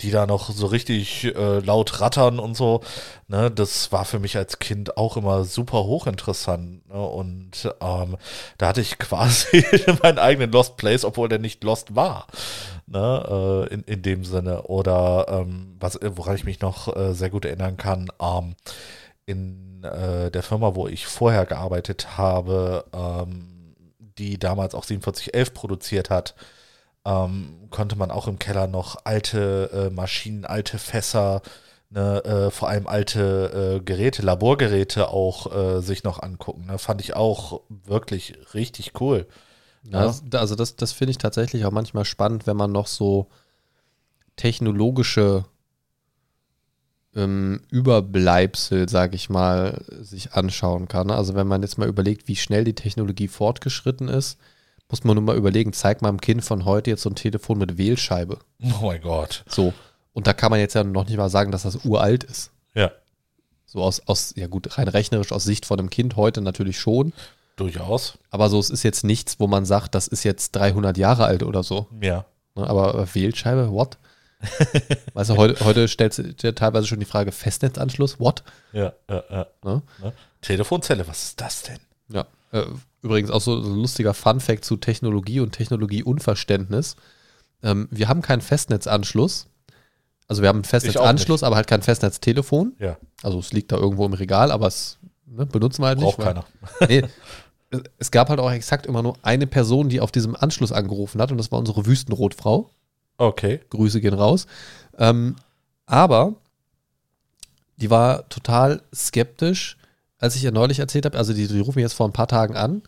die da noch so richtig äh, laut rattern und so. Ne, das war für mich als Kind auch immer super hochinteressant. Ne, und ähm, da hatte ich quasi meinen eigenen Lost Place, obwohl der nicht Lost war. Ne, äh, in, in dem Sinne. Oder ähm, was, woran ich mich noch äh, sehr gut erinnern kann, ähm, in äh, der Firma, wo ich vorher gearbeitet habe, ähm, die damals auch 4711 produziert hat, ähm, konnte man auch im Keller noch alte äh, Maschinen, alte Fässer, ne, äh, vor allem alte äh, Geräte, Laborgeräte auch äh, sich noch angucken. Ne? Fand ich auch wirklich richtig cool. Ja, das- Also das, das finde ich tatsächlich auch manchmal spannend, wenn man noch so technologische ähm, Überbleibsel, sage ich mal, sich anschauen kann. Also wenn man jetzt mal überlegt, wie schnell die Technologie fortgeschritten ist, muss man nur mal überlegen, zeig meinem Kind von heute jetzt so ein Telefon mit Wählscheibe. Oh mein Gott. So. Und da kann man jetzt ja noch nicht mal sagen, dass das uralt ist. Ja, So aus, aus, ja gut, rein rechnerisch aus Sicht von einem Kind heute natürlich schon. durchaus. Aber so, es ist jetzt nichts, wo man sagt, das ist jetzt 300 Jahre alt oder so. Ja. Ne, Aber äh, Wählscheibe, what? weißt du, heute, heute stellt sich ja teilweise schon die Frage Festnetzanschluss, what? Ja, ja, ja. Ne? Ne? Telefonzelle, was ist das denn? Ja. Äh, übrigens auch so, so ein lustiger Fun-Fact zu Technologie und Technologieunverständnis. Ähm, wir haben keinen Festnetzanschluss. Also wir haben einen Festnetzanschluss, aber halt kein Festnetztelefon. Ja. Also es liegt da irgendwo im Regal, aber es ne, benutzen wir halt Braucht nicht. weil- keiner. Nee, es- es gab halt auch exakt immer nur eine Person, die auf diesem Anschluss angerufen hat und das war unsere Wüstenrotfrau. Okay. Grüße gehen raus. Ähm, aber die war total skeptisch, als ich ihr neulich erzählt habe, also die, die ruft mich jetzt vor ein paar Tagen an.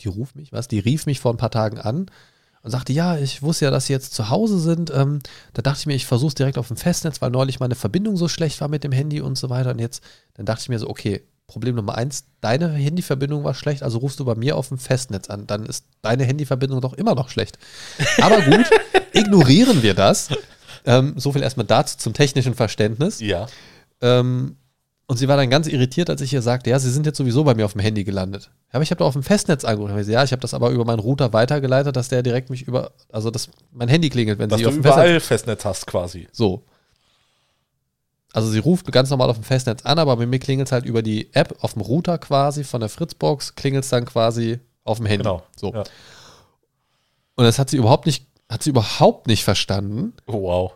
Die ruft mich, was? Die rief mich vor ein paar Tagen an und sagte, ja, ich wusste ja, dass sie jetzt zu Hause sind. Ähm, da dachte ich mir, ich versuche es direkt auf dem Festnetz, weil neulich meine Verbindung so schlecht war mit dem Handy und so weiter. Und jetzt, dann dachte ich mir so, okay, Problem Nummer eins, deine Handyverbindung war schlecht, also rufst du bei mir auf dem Festnetz an. Dann ist deine Handyverbindung doch immer noch schlecht. Aber gut, ignorieren wir das. Ähm, so viel erstmal dazu zum technischen Verständnis. Ja. Ähm, und sie war dann ganz irritiert, als ich ihr sagte, ja, sie sind jetzt sowieso bei mir auf dem Handy gelandet. Ja, aber ich habe doch auf dem Festnetz angerufen. Ich Ja, ich habe das aber über meinen Router weitergeleitet, dass der direkt mich über, also dass mein Handy klingelt, wenn Dass sie auf dem Festnetz. überall Festnetz hast quasi. So. Also sie ruft ganz normal auf dem Festnetz an, aber bei mir klingelt es halt über die App auf dem Router quasi von der Fritzbox, klingelt es dann quasi auf dem Handy. Genau. So. Ja. Und das hat sie überhaupt nicht, hat sie überhaupt nicht verstanden. Oh, wow.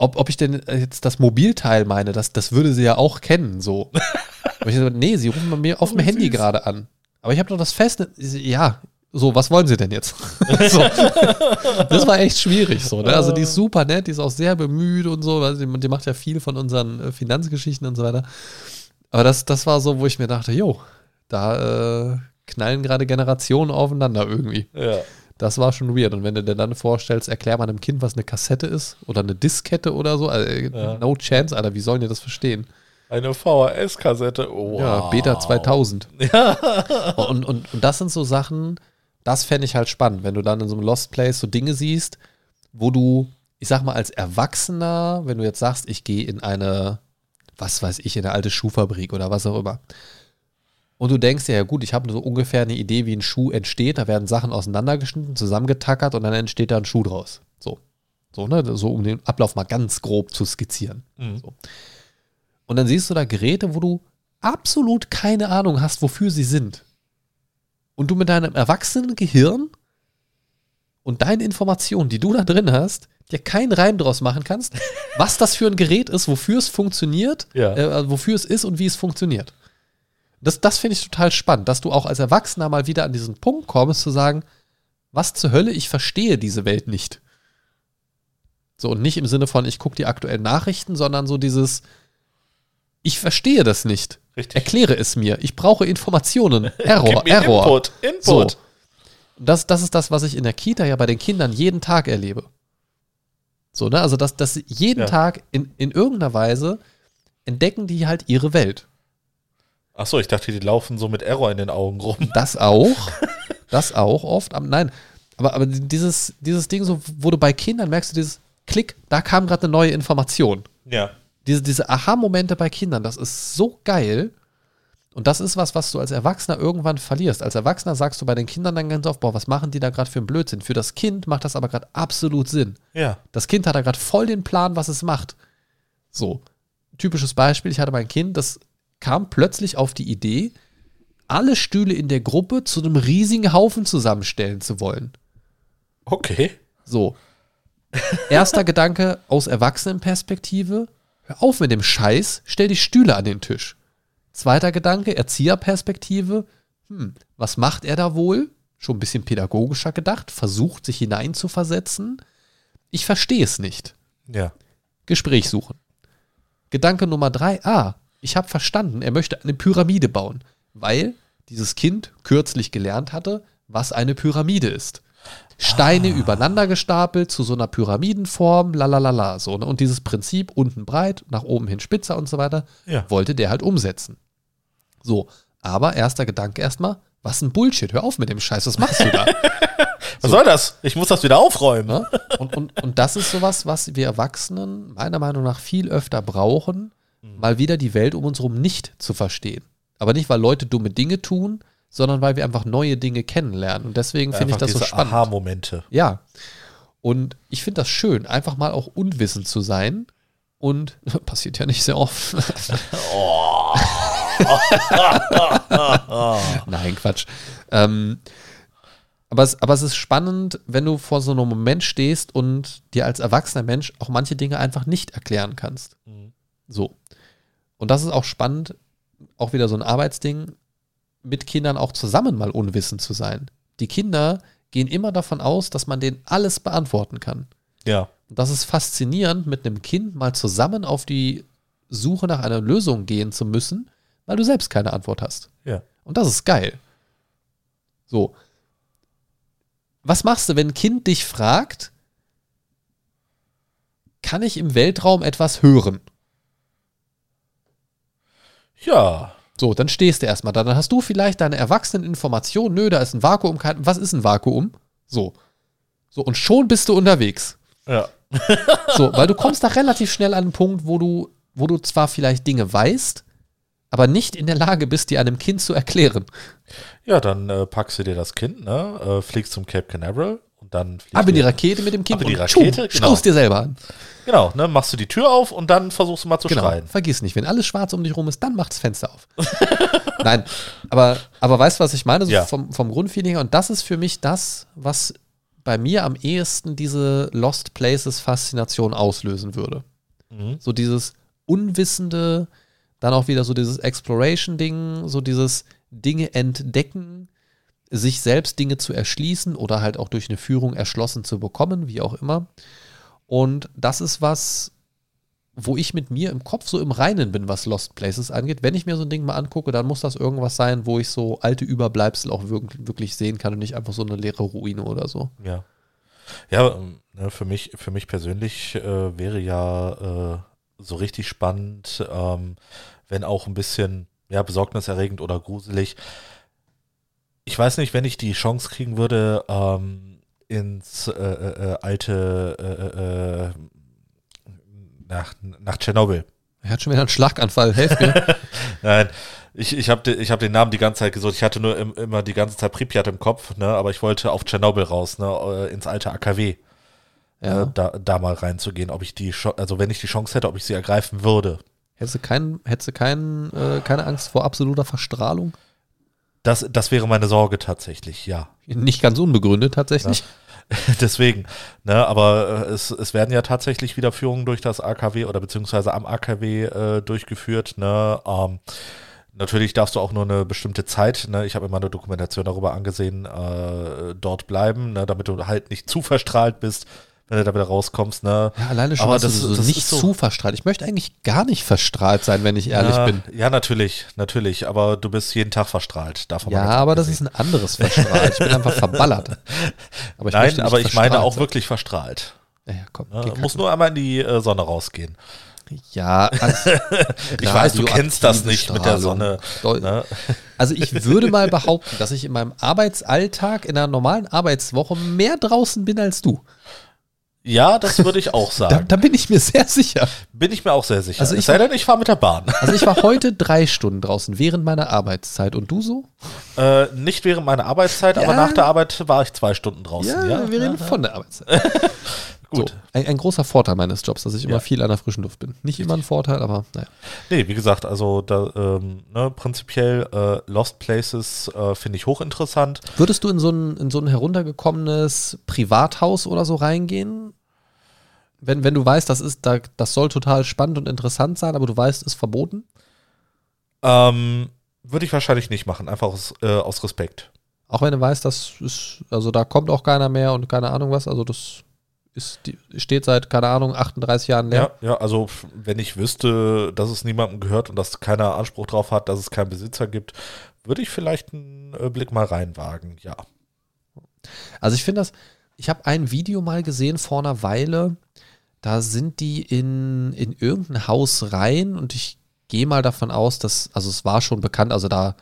Ob, ob ich denn jetzt das Mobilteil meine, das, das würde sie ja auch kennen, so. Aber ich so, nee, sie rufen bei mir auf dem Oh, Handy süß. gerade an. Aber ich habe doch das Festnetz. Ja, so, was wollen sie denn jetzt? so. Das war echt schwierig, so. Ne? Also die ist super nett, die ist auch sehr bemüht und so, weil sie, die macht ja viel von unseren äh, Finanzgeschichten und so weiter. Aber das, das war so, wo ich mir dachte, jo, da äh, knallen gerade Generationen aufeinander irgendwie. Ja. Das war schon weird. Und wenn du dir dann vorstellst, erklär mal einem Kind, was eine Kassette ist oder eine Diskette oder so, also, äh, Ja. no chance, Alter, wie sollen die das verstehen? Eine VHS-Kassette. Oh, wow. Ja, Beta 2000. Und, und, und das sind so Sachen, das fände ich halt spannend, wenn du dann in so einem Lost Place so Dinge siehst, wo du, ich sag mal, als Erwachsener, wenn du jetzt sagst, ich gehe in eine, was weiß ich, in eine alte Schuhfabrik oder was auch immer. Und du denkst dir, ja gut, ich habe so ungefähr eine Idee, wie ein Schuh entsteht. Da werden Sachen auseinandergeschnitten, zusammengetackert und dann entsteht da ein Schuh draus. So. So, ne? So, um den Ablauf mal ganz grob zu skizzieren. Mhm. So. Und dann siehst du da Geräte, wo du absolut keine Ahnung hast, wofür sie sind. Und du mit deinem erwachsenen Gehirn und deinen Informationen, die du da drin hast, dir keinen Reim draus machen kannst, was das für ein Gerät ist, wofür es funktioniert, Ja. äh, wofür es ist und wie es funktioniert. Das, das finde ich total spannend, dass du auch als Erwachsener mal wieder an diesen Punkt kommst, zu sagen, was zur Hölle, ich verstehe diese Welt nicht. So, und nicht im Sinne von, ich gucke die aktuellen Nachrichten, sondern so dieses, ich verstehe das nicht. Richtig. Erkläre es mir. Ich brauche Informationen. Error, Error. Input. Input. So. Das, das ist das, was ich in der Kita ja bei den Kindern jeden Tag erlebe. So, ne? Also, dass, dass sie jeden Ja. Tag in, in irgendeiner Weise entdecken die halt ihre Welt. Achso, ich dachte, die laufen so mit Error in den Augen rum. Das auch. das auch oft. Aber nein. Aber, aber dieses, dieses Ding, so, wo du bei Kindern merkst, du dieses Klick, da kam gerade eine neue Information. Ja. Diese, diese Aha-Momente bei Kindern, das ist so geil. Und das ist was, was du als Erwachsener irgendwann verlierst. Als Erwachsener sagst du bei den Kindern dann ganz oft, boah, was machen die da gerade für einen Blödsinn? Für das Kind macht das aber gerade absolut Sinn. Ja. Das Kind hat da gerade voll den Plan, was es macht. So, typisches Beispiel, ich hatte mein Kind, das kam plötzlich auf die Idee, alle Stühle in der Gruppe zu einem riesigen Haufen zusammenstellen zu wollen. Okay. So. Erster Gedanke aus Erwachsenenperspektive, hör auf mit dem Scheiß, stell die Stühle an den Tisch. Zweiter Gedanke, Erzieherperspektive, hm, was macht er da wohl? Schon ein bisschen pädagogischer gedacht, versucht sich hineinzuversetzen. Ich verstehe es nicht. Ja. Gespräch suchen. Gedanke Nummer drei, ah, ich habe verstanden, er möchte eine Pyramide bauen, weil dieses Kind kürzlich gelernt hatte, was eine Pyramide ist. Steine übereinander gestapelt zu so einer Pyramidenform, lalalala, so. Ne? Und dieses Prinzip unten breit, nach oben hin spitzer und so weiter, Ja. wollte der halt umsetzen. So, aber erster Gedanke erstmal, was ein Bullshit, hör auf mit dem Scheiß, was machst du da? Was soll das? Ich muss das wieder aufräumen. Ne? Und, und, und das ist sowas, was wir Erwachsenen meiner Meinung nach viel öfter brauchen, mal wieder die Welt um uns herum nicht zu verstehen. Aber nicht, weil Leute dumme Dinge tun, sondern weil wir einfach neue Dinge kennenlernen. Und deswegen finde ich das so spannend. Aha-Momente. Ja. Und ich finde das schön, einfach mal auch unwissend zu sein. Und passiert ja nicht sehr oft. Nein, Quatsch. Ähm, aber, es, aber es ist spannend, wenn du vor so einem Moment stehst und dir als erwachsener Mensch auch manche Dinge einfach nicht erklären kannst. So. Und das ist auch spannend, auch wieder so ein Arbeitsding, mit Kindern auch zusammen mal unwissend zu sein. Die Kinder gehen immer davon aus, dass man denen alles beantworten kann. Ja. Und das ist faszinierend, mit einem Kind mal zusammen auf die Suche nach einer Lösung gehen zu müssen, weil du selbst keine Antwort hast. Ja. Und das ist geil. So. Was machst du, wenn ein Kind dich fragt, kann ich im Weltraum etwas hören? Ja. So, dann stehst du erstmal da. Dann hast du vielleicht deine erwachsenen Informationen. Nö, da ist ein Vakuum. Was ist ein Vakuum? So. So, und schon bist du unterwegs. Ja. So, weil du kommst da relativ schnell an einen Punkt, wo du, wo du zwar vielleicht Dinge weißt, aber nicht in der Lage bist, die einem Kind zu erklären. Ja, dann äh, packst du dir das Kind, ne? Äh, fliegst zum Cape Canaveral und dann fliegst Ab in die Rakete mit dem Kind Ab in die Rakete, tschum, genau. dir selber an. Genau, ne? Machst du die Tür auf und dann versuchst du mal zu Genau. schreien. Vergiss nicht, wenn alles schwarz um dich rum ist, dann mach das Fenster auf. Nein, aber, aber weißt du, was ich meine? So Ja. vom, vom Grundfeeling her. Und das ist für mich das, was bei mir am ehesten diese Lost Places Faszination auslösen würde. Mhm. So dieses Unwissende, dann auch wieder so dieses Exploration-Ding, so dieses Dinge entdecken, sich selbst Dinge zu erschließen oder halt auch durch eine Führung erschlossen zu bekommen, wie auch immer. Und das ist was, wo ich mit mir im Kopf so im Reinen bin, was Lost Places angeht. Wenn ich mir so ein Ding mal angucke, dann muss das irgendwas sein, wo ich so alte Überbleibsel auch wirklich, sehen kann und nicht einfach so eine leere Ruine oder so. Ja. Ja, ne, für mich, für mich persönlich äh, wäre ja äh, so richtig spannend, ähm, wenn auch ein bisschen ja, besorgniserregend oder gruselig. Ich weiß nicht, wenn ich die Chance kriegen würde, ähm, ins äh, äh, äh, alte äh, äh, nach, nach Tschernobyl. Er hat schon wieder einen Schlaganfall, helf mir. Nein, ich, ich habe ich hab den Namen die ganze Zeit gesucht. Ich hatte nur im, immer die ganze Zeit Pripyat im Kopf, ne? aber ich wollte auf Tschernobyl raus, ne? äh, ins alte AKW. ja. äh, da, da mal reinzugehen, ob ich die, also wenn ich die Chance hätte, ob ich sie ergreifen würde. Hättest du, kein, hättest du kein, äh, keine Angst vor absoluter Verstrahlung? Das, das wäre meine Sorge tatsächlich, ja. Nicht ganz unbegründet tatsächlich. Deswegen, ne, aber äh, es, es werden ja tatsächlich wieder Führungen durch das AKW oder beziehungsweise am AKW äh, durchgeführt, ne, ähm, Natürlich darfst du auch nur eine bestimmte Zeit, ne, ich habe mir mal eine Dokumentation darüber angesehen, äh, dort bleiben, ne, damit du halt nicht zu verstrahlt bist, wenn du da wieder rauskommst. Ne. Ja, alleine schon, Aber das- so das nicht so- zu verstrahlt. Ich möchte eigentlich gar nicht verstrahlt sein, wenn ich ehrlich ja, bin. Ja, natürlich, natürlich, aber du bist jeden Tag verstrahlt. Davon Ja, aber das ist ein anderes verstrahlt. Ich bin einfach verballert. Aber ich Nein, aber ich meine auch sein. wirklich verstrahlt. Ja, ja, komm. Ne? geh kacken. Muss nur einmal in die äh, Sonne rausgehen. ja, als Ich weiß, du kennst das nicht mit der Strahlung. Sonne. Ne? Also ich würde mal behaupten, dass ich in meinem Arbeitsalltag, in einer normalen Arbeitswoche mehr draußen bin als du. Ja, das würde ich auch Da, sagen. da bin ich mir sehr sicher. Bin ich mir auch sehr sicher. Also ich es sei denn, ich fahre mit der Bahn. Also ich war heute drei Stunden draußen während meiner Arbeitszeit. Und du so? äh, nicht während meiner Arbeitszeit, aber Ja. nach der Arbeit war ich zwei Stunden draußen. Ja, wir reden ja, von der Arbeitszeit. Gut. So, ein, ein großer Vorteil meines Jobs, dass ich immer Ja. viel an der frischen Luft bin. Nicht immer ein Vorteil, aber naja. Nee, wie gesagt, also da, ähm, ne, prinzipiell äh, Lost Places äh, finde ich hochinteressant. Würdest du in so ein, in so ein heruntergekommenes Privathaus oder so reingehen? Wenn, wenn du weißt, das ist, da, das soll total spannend und interessant sein, aber du weißt, ist verboten? Ähm, würde ich wahrscheinlich nicht machen, einfach aus, äh, aus Respekt. Auch wenn du weißt, das ist, also da kommt auch keiner mehr und keine Ahnung was, also das ist, steht seit, keine Ahnung, 38 Jahren leer. Ja, ja, also wenn ich wüsste, dass es niemandem gehört und dass keiner Anspruch drauf hat, dass es keinen Besitzer gibt, würde ich vielleicht einen äh, Blick mal reinwagen, ja. Also ich finde das, ich habe ein Video mal gesehen vor einer Weile, da sind die in, in irgendein Haus rein und ich gehe mal davon aus, dass, also es war schon bekannt, also da,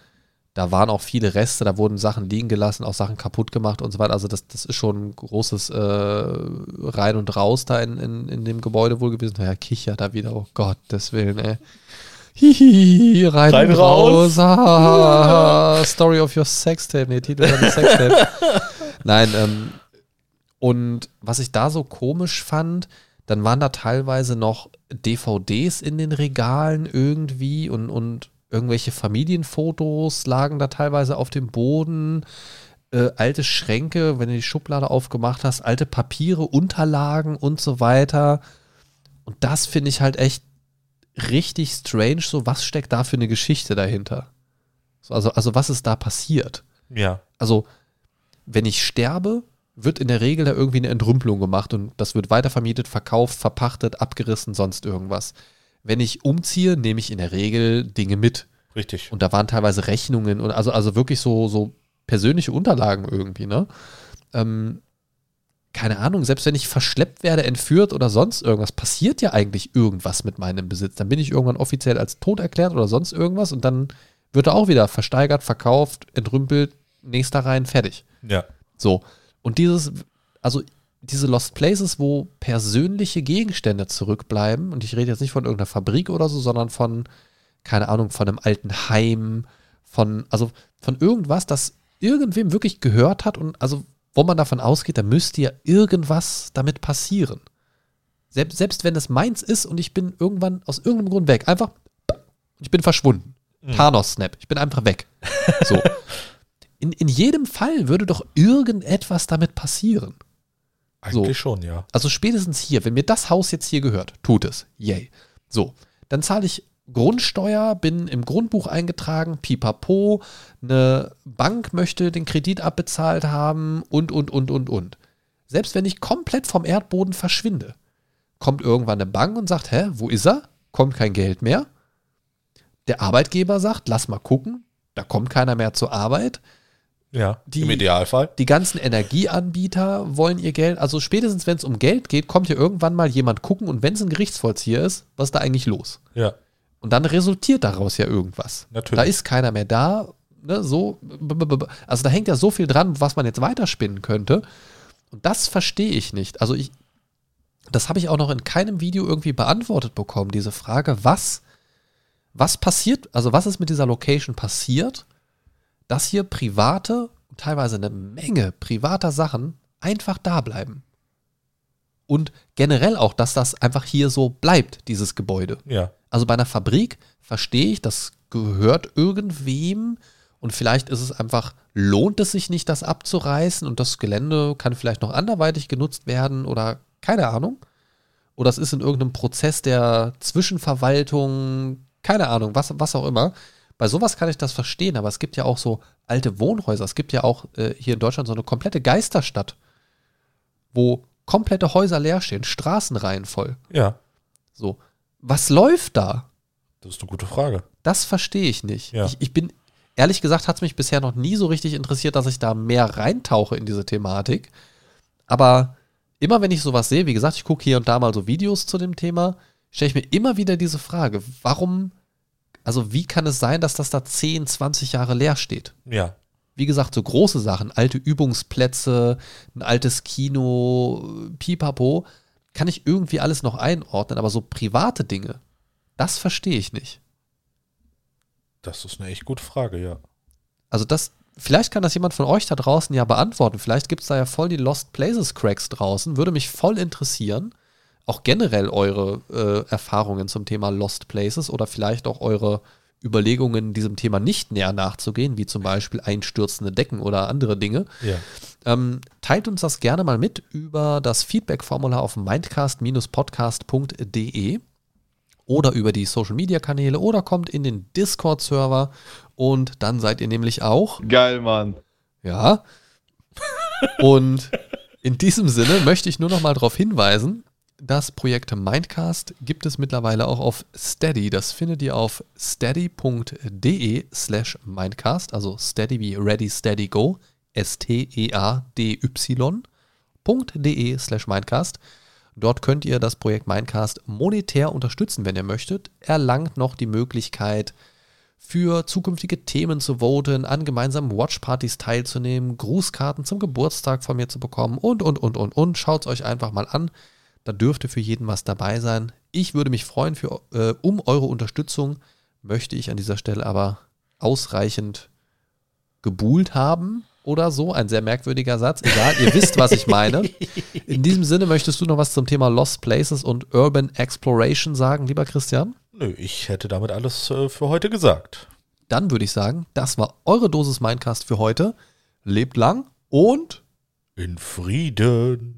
da waren auch viele Reste, da wurden Sachen liegen gelassen, auch Sachen kaputt gemacht und so weiter. Also das, das ist schon ein großes äh, Rein und Raus da in, in, in dem Gebäude wohl gewesen. Ja, Kicher da wieder, oh Gottes Willen, ey. Hihihi, rein, Rein, und raus. Ah, Story of your Sextape. Nee, Titel deines Sextape. Nein, ähm, und was ich da so komisch fand, dann waren da teilweise noch DVDs in den Regalen irgendwie und, und irgendwelche Familienfotos lagen da teilweise auf dem Boden. Äh, alte Schränke, wenn du die Schublade aufgemacht hast, alte Papiere, Unterlagen und so weiter. Und das finde ich halt echt richtig strange, so was steckt da für eine Geschichte dahinter? So, also, also was ist da passiert? Ja. Also, wenn ich sterbe, wird in der Regel da irgendwie eine Entrümpelung gemacht und das wird weitervermietet, verkauft, verpachtet, abgerissen, sonst irgendwas. Wenn ich umziehe, nehme ich in der Regel Dinge mit. Richtig. Und da waren teilweise Rechnungen und also, also wirklich so, so persönliche Unterlagen irgendwie, ne? Ähm, keine Ahnung, selbst wenn ich verschleppt werde, entführt oder sonst irgendwas, passiert ja eigentlich irgendwas mit meinem Besitz. Dann bin ich irgendwann offiziell als tot erklärt oder sonst irgendwas und dann wird er auch wieder versteigert, verkauft, entrümpelt, nächster rein, fertig. Ja. So. Und dieses, also diese Lost Places, wo persönliche Gegenstände zurückbleiben, und ich rede jetzt nicht von irgendeiner Fabrik oder so, sondern von, keine Ahnung, von einem alten Heim, von, also von irgendwas, das irgendwem wirklich gehört hat und also wo man davon ausgeht, da müsste ja irgendwas damit passieren. Selbst, selbst wenn es meins ist und ich bin irgendwann aus irgendeinem Grund weg, einfach, ich bin verschwunden. Thanos-Snap, ich bin einfach weg. So. In, in jedem Fall würde doch irgendetwas damit passieren. Eigentlich So. schon, ja. Also spätestens hier, wenn mir das Haus jetzt hier gehört, tut es. Yay. So, dann zahle ich Grundsteuer, bin im Grundbuch eingetragen, pipapo, eine Bank möchte den Kredit abbezahlt haben und, und, und, und, und. Selbst wenn ich komplett vom Erdboden verschwinde, kommt irgendwann eine Bank und sagt, hä, wo ist er? Kommt kein Geld mehr. Der Arbeitgeber sagt, lass mal gucken, da kommt keiner mehr zur Arbeit. Ja. Die- Im Idealfall. Die ganzen Energieanbieter wollen ihr Geld, also spätestens wenn es um Geld geht, kommt hier irgendwann mal jemand gucken und wenn es ein Gerichtsvollzieher ist, was ist da eigentlich los? Ja. Und dann resultiert daraus ja irgendwas. Natürlich. Da ist keiner mehr da, ne, so, also da hängt ja so viel dran, was man jetzt weiterspinnen könnte. Und das verstehe ich nicht. Also ich, das habe ich auch noch in keinem Video irgendwie beantwortet bekommen, diese Frage, was, was passiert, also was ist mit dieser Location passiert, dass hier private, teilweise eine Menge privater Sachen einfach da bleiben. Und generell auch, dass das einfach hier so bleibt, dieses Gebäude. Ja. Also bei einer Fabrik verstehe ich, das gehört irgendwem und vielleicht ist es einfach, lohnt es sich nicht, das abzureißen und das Gelände kann vielleicht noch anderweitig genutzt werden oder keine Ahnung. Oder es ist in irgendeinem Prozess der Zwischenverwaltung, keine Ahnung, was, was auch immer. Bei sowas kann ich das verstehen, aber es gibt ja auch so alte Wohnhäuser. Es gibt ja auch äh, hier in Deutschland so eine komplette Geisterstadt, wo komplette Häuser leer stehen, Straßenreihen voll. Ja. So, was läuft da? Das ist eine gute Frage. Das verstehe ich nicht. Ja. Ich, ich bin, ehrlich gesagt, hat es mich bisher noch nie so richtig interessiert, dass ich da mehr reintauche in diese Thematik. Aber immer wenn ich sowas sehe, wie gesagt, ich gucke hier und da mal so Videos zu dem Thema, stelle ich mir immer wieder diese Frage, warum, also wie kann es sein, dass das da 10, 20 Jahre leer steht? Ja. Wie gesagt, so große Sachen, alte Übungsplätze, ein altes Kino, pipapo, kann ich irgendwie alles noch einordnen, aber so private Dinge, das verstehe ich nicht. Das ist eine echt gute Frage, ja. Also das, vielleicht kann das jemand von euch da draußen ja beantworten. Vielleicht gibt es da ja voll die Lost Places Cracks draußen. Würde mich voll interessieren. Auch generell eure äh, Erfahrungen zum Thema Lost Places oder vielleicht auch eure Überlegungen, diesem Thema nicht näher nachzugehen, wie zum Beispiel einstürzende Decken oder andere Dinge. Ja. Ähm, teilt uns das gerne mal mit über das Feedback-Formular auf mindcast-podcast.de oder über die Social-Media-Kanäle oder kommt in den Discord-Server und dann seid ihr nämlich auch, Geil, Mann. ja. Und in diesem Sinne möchte ich nur noch mal darauf hinweisen, das Projekt Mindcast gibt es mittlerweile auch auf Steady. Das findet ihr auf steady.de slash Mindcast, also Steady wie Ready Steady Go, S-T-E-A-D-Y.de slash Mindcast. Dort könnt ihr das Projekt Mindcast monetär unterstützen, wenn ihr möchtet. Erlangt noch die Möglichkeit, für zukünftige Themen zu voten, an gemeinsamen Watchpartys teilzunehmen, Grußkarten zum Geburtstag von mir zu bekommen und, und, und, und, und. Schaut es euch einfach mal an. Da dürfte für jeden was dabei sein. Ich würde mich freuen für, äh, um eure Unterstützung. Möchte ich an dieser Stelle aber ausreichend gebuhlt haben oder so. Ein sehr merkwürdiger Satz. Egal, ihr wisst, was ich meine. In diesem Sinne möchtest du noch was zum Thema Lost Places und Urban Exploration sagen, lieber Christian? Nö, ich hätte damit alles äh, für heute gesagt. Dann würde ich sagen, das war eure Dosis Mindcast für heute. Lebt lang und In Frieden.